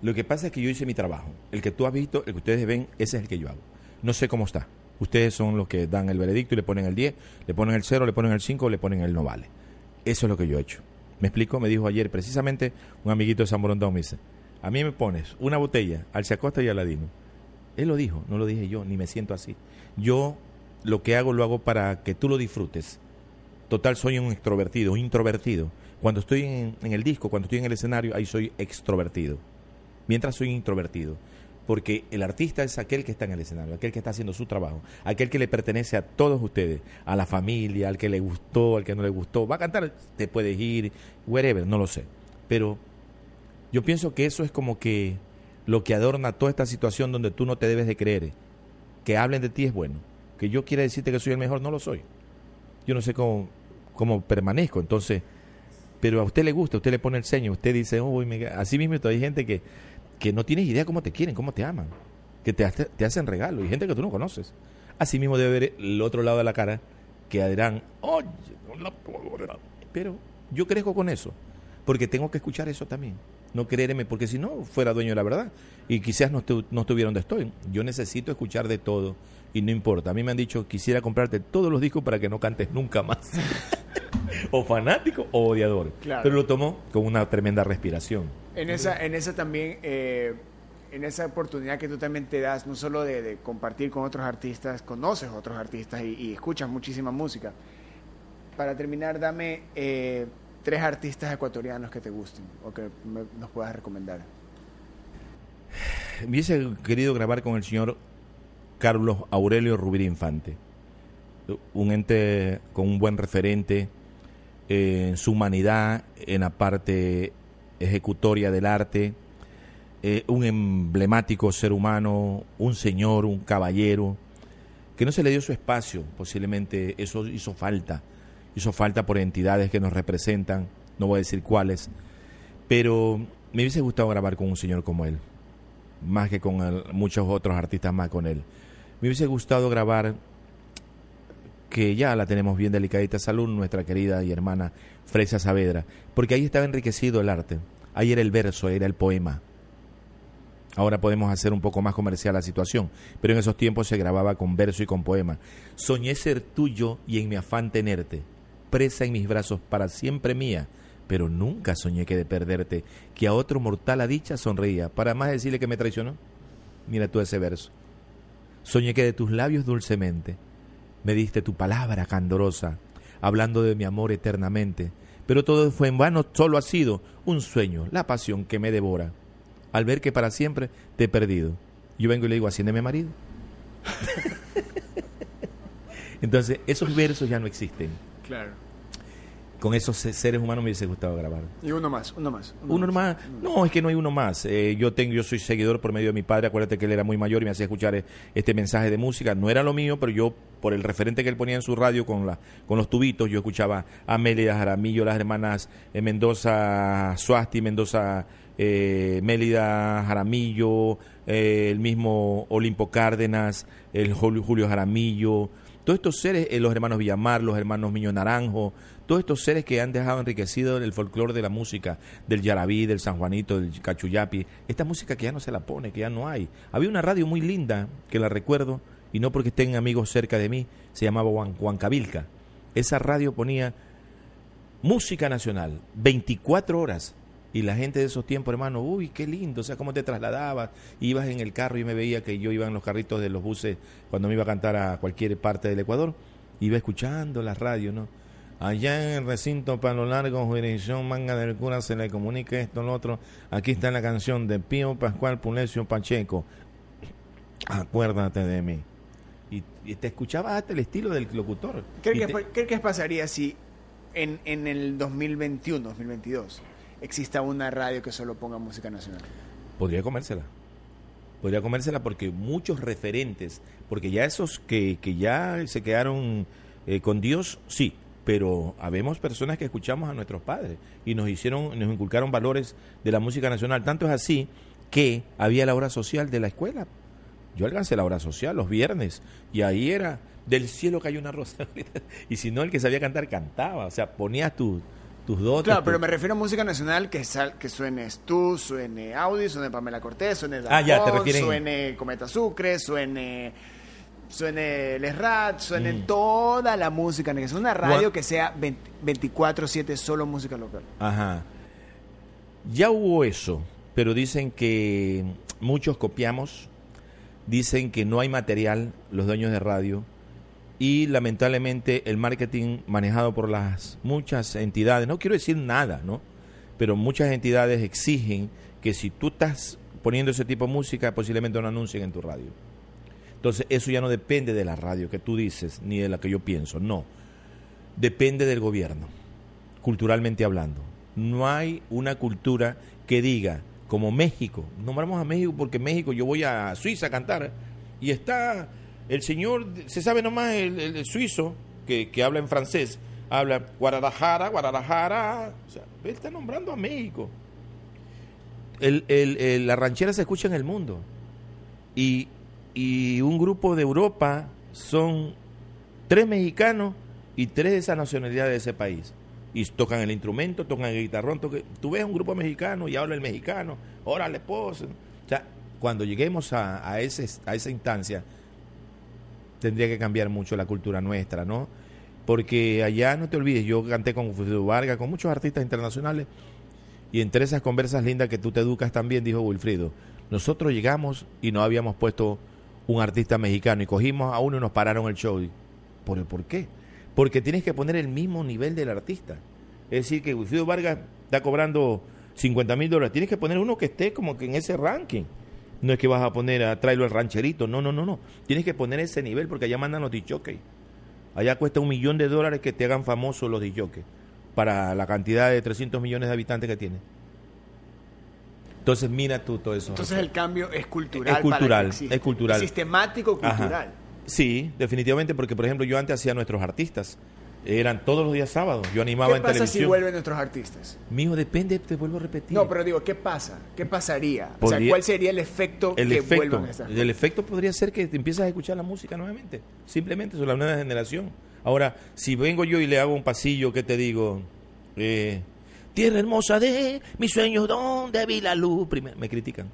Lo que pasa es que yo hice mi trabajo. El que tú has visto, el que ustedes ven, ese es el que yo hago. No sé cómo está. Ustedes son los que dan el veredicto y le ponen el 10, le ponen el 0, le ponen el 5, le ponen el no vale. Eso es lo que yo he hecho. Me explico, me dijo ayer precisamente un amiguito de San Borondón, me dice, a mí me pones una botella, al Acosta y Aladino. Él lo dijo, no lo dije yo, ni me siento así. Yo lo que hago lo hago para que tú lo disfrutes. Total, soy un extrovertido, un introvertido. Cuando estoy en, en el disco, cuando estoy en el escenario, ahí soy extrovertido. Mientras soy introvertido porque el artista es aquel que está en el escenario, aquel que está haciendo su trabajo, aquel que le pertenece a todos ustedes, a la familia, al que le gustó, al que no le gustó. Va a cantar, te puedes ir, wherever, no lo sé. Pero yo pienso que eso es como que lo que adorna toda esta situación donde tú no te debes de creer. Que hablen de ti es bueno. Que yo quiera decirte que soy el mejor, no lo soy. Yo no sé cómo, cómo permanezco. Entonces, pero a usted le gusta, usted le pone el ceño, usted dice, oh, así mismo hay gente que que no tienes idea cómo te quieren, cómo te aman, que te, te hacen regalos y gente que tú no conoces. Así mismo debe ver el otro lado de la cara que dirán, oye, pero yo crezco con eso, porque tengo que escuchar eso también. No creerme, porque si no, fuera dueño de la verdad. Y quizás no, no estuviera donde estoy. Yo necesito escuchar de todo y no importa. A mí me han dicho, quisiera comprarte todos los discos para que no cantes nunca más. o fanático o odiador. Pero lo tomó con una tremenda respiración. En esa, en esa también, eh, en esa oportunidad que tú también te das, no solo de, compartir con otros artistas, conoces otros artistas y, escuchas muchísima música. Para terminar, dame eh, tres artistas ecuatorianos que te gusten o que nos puedas recomendar. Hubiese querido grabar con el señor Carlos Aurelio Rubir Infante, un ente con un buen referente en su humanidad, en la parte ejecutoria del arte, eh, un emblemático ser humano, un señor, un caballero, que no se le dio su espacio, posiblemente eso hizo falta, hizo falta por entidades que nos representan, no voy a decir cuáles, pero me hubiese gustado grabar con un señor como él, más que con muchos otros artistas más con él. Me hubiese gustado grabar que ya la tenemos bien delicadita salud, nuestra querida y hermana Fresia Saavedra, porque ahí estaba enriquecido el arte, ahí era el verso, era el poema. Ahora podemos hacer un poco más comercial la situación, pero en esos tiempos se grababa con verso y con poema. Soñé ser tuyo y en mi afán tenerte, presa en mis brazos para siempre mía, pero nunca soñé que de perderte, que a otro mortal a dicha sonreía, para más decirle que me traicionó. Mira tú ese verso. Soñé que de tus labios dulcemente me diste tu palabra candorosa, hablando de mi amor eternamente. Pero todo fue en vano, solo ha sido un sueño, la pasión que me devora. Al ver que para siempre te he perdido. Yo vengo y le digo, asciéndeme marido. Entonces, esos versos ya no existen. Claro con esos seres humanos me hubiese gustado grabar. Y uno más, uno más. Uno, más. No, es que no hay uno más. Eh, yo tengo, yo soy seguidor por medio de mi padre. Acuérdate que él era muy mayor y me hacía escuchar eh, este mensaje de música. No era lo mío, pero yo, por el referente que él ponía en su radio con, la, con los tubitos, yo escuchaba a Amelia Jaramillo, las hermanas eh, Mendoza Suasti, Mendoza eh, Mélida Jaramillo, eh, el mismo Olimpo Cárdenas, el Julio, Julio Jaramillo, todos estos seres, eh, los hermanos Villamar, los hermanos Miño Naranjo, todos estos seres que han dejado enriquecido el folclore de la música, del Yarabí, del San Juanito, del Cachuyapi, esta música que ya no se la pone, que ya no hay. Había una radio muy linda, que la recuerdo, y no porque estén amigos cerca de mí, se llamaba Huancavilca. Esa radio ponía música nacional, 24 horas. Y la gente de esos tiempos, hermano, uy, qué lindo, o sea, cómo te trasladabas, ibas en el carro y me veía que yo iba en los carritos de los buses cuando me iba a cantar a cualquier parte del Ecuador, iba escuchando la radio, ¿no? Allá en el recinto Palo Largo, jurisdicción Manga del Cura, se le comunica esto, lo otro. Aquí está la canción de Pío Pascual Pulecio Pacheco. Acuérdate de mí. Y, te escuchaba hasta el estilo del locutor. ¿Qué, que, ¿qué pasaría si en, en el 2021, 2022, exista una radio que solo ponga música nacional? Podría comérsela. Podría comérsela porque muchos referentes, porque ya esos que, que ya se quedaron eh, con Dios, sí, pero habemos personas que escuchamos a nuestros padres y nos hicieron, nos inculcaron valores de la música nacional. Tanto es así que había la hora social de la escuela. Yo alcancé la hora social los viernes y ahí era del cielo cayó una rosa. y si no, el que sabía cantar cantaba. O sea, ponías tus tus dotes. Claro, pero me refiero a música nacional que, sal, que suenes tú, suene Audi, suene Pamela Cortés, suene ah, ya, te suene Cometa Sucre, suene suene Les Rat, suene mm. toda la música. Es una radio que sea 24-7 solo música local. Ajá. Ya hubo eso, pero dicen que muchos copiamos, dicen que no hay material, los dueños de radio, y lamentablemente el marketing manejado por las muchas entidades, no quiero decir nada, ¿no? Pero muchas entidades exigen que si tú estás poniendo ese tipo de música, posiblemente no anuncien en tu radio. Entonces, eso ya no depende de la radio que tú dices, ni de la que yo pienso, no. Depende del gobierno, culturalmente hablando. No hay una cultura que diga, como México, nombramos a México porque México yo voy a Suiza a cantar y está el señor, se sabe nomás, el, suizo, que, habla en francés, habla Guadalajara, Guadalajara. O sea, él está nombrando a México. El, la ranchera se escucha en el mundo. Y, un grupo de Europa son tres mexicanos y tres de esa nacionalidad de ese país. Y tocan el instrumento, tocan el guitarrón. Tú ves un grupo mexicano y habla el mexicano. Órale, pues. O sea, cuando lleguemos a, a, ese, a esa instancia, tendría que cambiar mucho la cultura nuestra, ¿no? Porque allá, no te olvides, yo canté con Wilfrido Vargas, con muchos artistas internacionales, y entre esas conversas lindas que tú te educas también, dijo Wilfrido, nosotros llegamos y no habíamos puesto un artista mexicano y cogimos a uno y nos pararon el show. ¿Por, ¿Por qué? Porque tienes que poner el mismo nivel del artista. Es decir, que Wilfrido Vargas está cobrando 50 mil dólares. Tienes que poner uno que esté como que en ese ranking. No es que vas a poner a traerlo al rancherito, no, no, no, no. Tienes que poner ese nivel porque allá mandan los dichoques. Allá cuesta un millón de dólares que te hagan famosos los dichoques para la cantidad de 300 millones de habitantes que tiene. Entonces mira tú todo eso. Entonces el cambio es cultural. Es cultural, es cultural. sistemático cultural. Sí, definitivamente, porque por ejemplo yo antes hacía nuestros artistas eran todos los días sábados. Yo animaba en televisión. ¿Qué pasa si vuelven nuestros artistas? Mijo, depende, te vuelvo a repetir. No, pero digo, ¿qué pasa? ¿Qué pasaría? o sea, ¿cuál sería el efecto el que efecto, vuelvan El efecto podría ser que te empiezas a escuchar la música nuevamente. Simplemente, es la nueva generación. Ahora, si vengo yo y le hago un pasillo, ¿qué te digo? Eh, Tierra hermosa de mis sueños, donde vi la luz. Primero, me critican.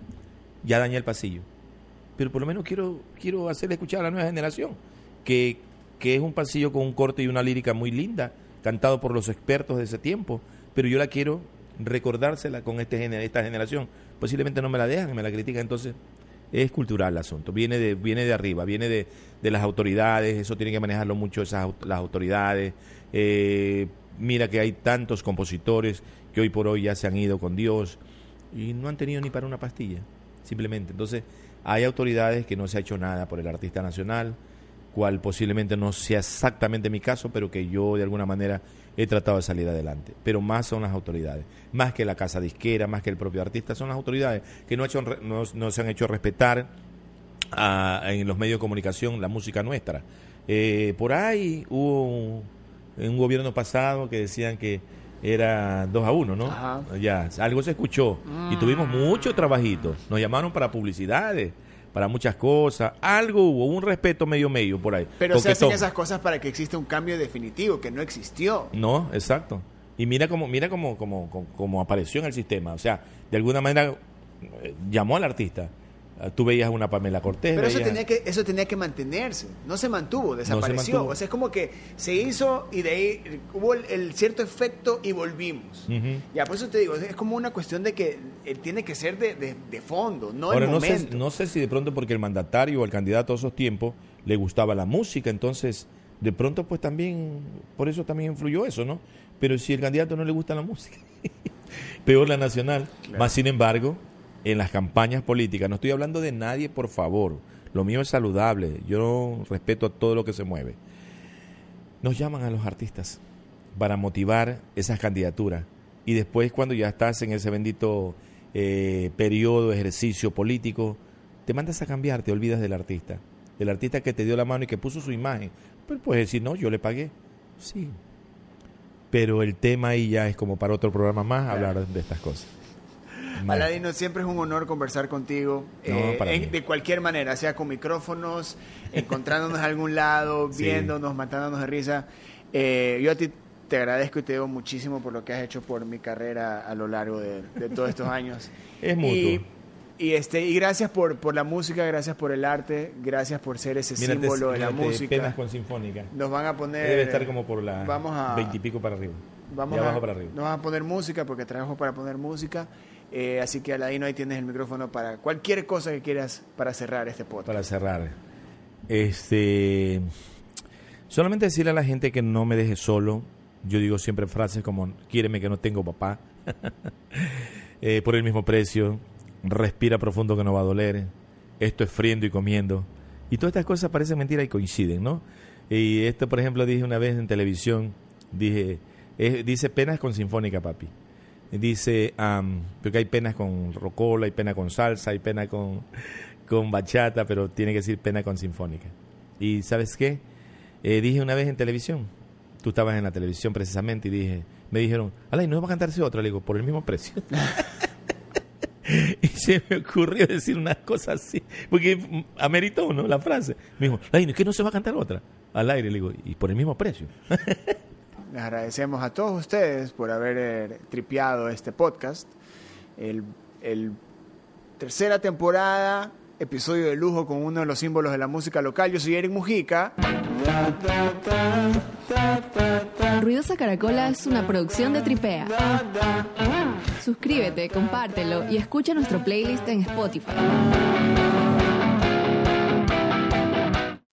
Ya dañé el pasillo. Pero por lo menos quiero, quiero hacerle escuchar a la nueva generación que que es un pasillo con un corte y una lírica muy linda, cantado por los expertos de ese tiempo, pero yo la quiero recordársela con este esta generación. Posiblemente no me la dejan, me la critican, entonces es cultural el asunto, viene de, viene de arriba, viene de, de las autoridades, eso tiene que manejarlo mucho esas, las autoridades. Eh, mira que hay tantos compositores que hoy por hoy ya se han ido con Dios y no han tenido ni para una pastilla, simplemente. Entonces, hay autoridades que no se ha hecho nada por el artista nacional, cual posiblemente no sea exactamente mi caso, pero que yo de alguna manera he tratado de salir adelante. Pero más son las autoridades, más que la casa disquera, más que el propio artista, son las autoridades que no, hecho, no, se han hecho respetar en los medios de comunicación la música nuestra. Eh, por ahí hubo un, un, gobierno pasado que decían que era 2 a 1, ¿no? Ajá. Ya, algo se escuchó. Y tuvimos mucho trabajito. Nos llamaron para publicidades, para muchas cosas. Algo hubo, un respeto medio medio por ahí. Pero se hacen esas cosas para que exista un cambio definitivo que no existió. No, exacto. Y mira cómo, mira cómo, cómo, cómo, cómo apareció en el sistema. O sea, de alguna manera eh, llamó al artista. Ah, Tú veías una Pamela Cortés. Pero eso veías- tenía que eso tenía que mantenerse. No se mantuvo, desapareció. mantuvo. O sea, es como que se hizo y de ahí hubo el, el cierto efecto y volvimos. Ujú. Ya, por eso te digo, es como una cuestión de que eh, tiene que ser de, de- de fondo, no Ahora, el no sé, momento. no sé si de pronto porque el mandatario o el candidato de esos tiempos le gustaba la música, entonces de pronto pues también, por eso también influyó eso, ¿no? Pero si el candidato no le gusta la música, peor la nacional. Claro. Más sin embargo, en las campañas políticas, no estoy hablando de nadie, por favor, lo mío es saludable, yo respeto a todo lo que se mueve. Nos llaman a los artistas para motivar esas candidaturas. Y después cuando ya estás en ese bendito eh, periodo ejercicio político, te mandas a cambiar, te olvidas del artista. Del artista que te dio la mano y que puso su imagen. Pero puedes decir, no, yo le pagué. Sí. Pero el tema ahí ya es como para otro programa más hablar de estas cosas. Más. Aladino, siempre es un honor conversar contigo. No, eh, en- de cualquier manera, sea con micrófonos, encontrándonos a algún lado, Sí. viéndonos, matándonos de risa. Eh, yo a ti te agradezco y te debo muchísimo por lo que has hecho por mi carrera a lo largo de, de todos estos años. Es mutuo. Y, y, este, y gracias por, por la música, gracias por el arte, gracias por ser ese Mírate- símbolo de la música. Penas con Sinfónica. Nos van a poner... Debe estar como por la Vamos a... veintipico para arriba. Vamos de a, abajo para arriba. Nos vamos a poner música porque trabajo para poner música. Eh, así que Aladino, ahí tienes el micrófono para cualquier cosa que quieras para cerrar este podcast. para cerrar. Este, solamente decirle a la gente que no me deje solo. Yo digo siempre frases como "Quiéreme que no tengo papá", Eh, por el mismo precio, respira profundo que no va a doler, esto es friendo y comiendo. Y todas estas cosas parecen mentira y coinciden, ¿no? Y esto, por ejemplo, dije una vez en televisión, dije, eh, dice penas con sinfónica, papi. Dice, am, porque hay penas con rocola, hay pena con salsa, hay pena con, con bachata, pero tiene que decir pena con sinfónica. Y ¿sabes qué? Eh, dije una vez en televisión, tú estabas en la televisión precisamente y dije, me dijeron, Alay, ¿no va a cantarse otra? Le digo, por el mismo precio. y se me ocurrió decir una cosa así, porque ameritó, ¿no? La frase. Me dijo, Alay, ¿qué no se va a cantar otra? Al aire, le digo, y por el mismo precio. Les agradecemos a todos ustedes por haber eh, tripeado este podcast. El, el tercera temporada, episodio de lujo con uno de los símbolos de la música local. Yo soy Eric Mujica. Ruidosa Caracola es una producción de Tripea. Suscríbete, compártelo y escucha nuestro playlist en Spotify.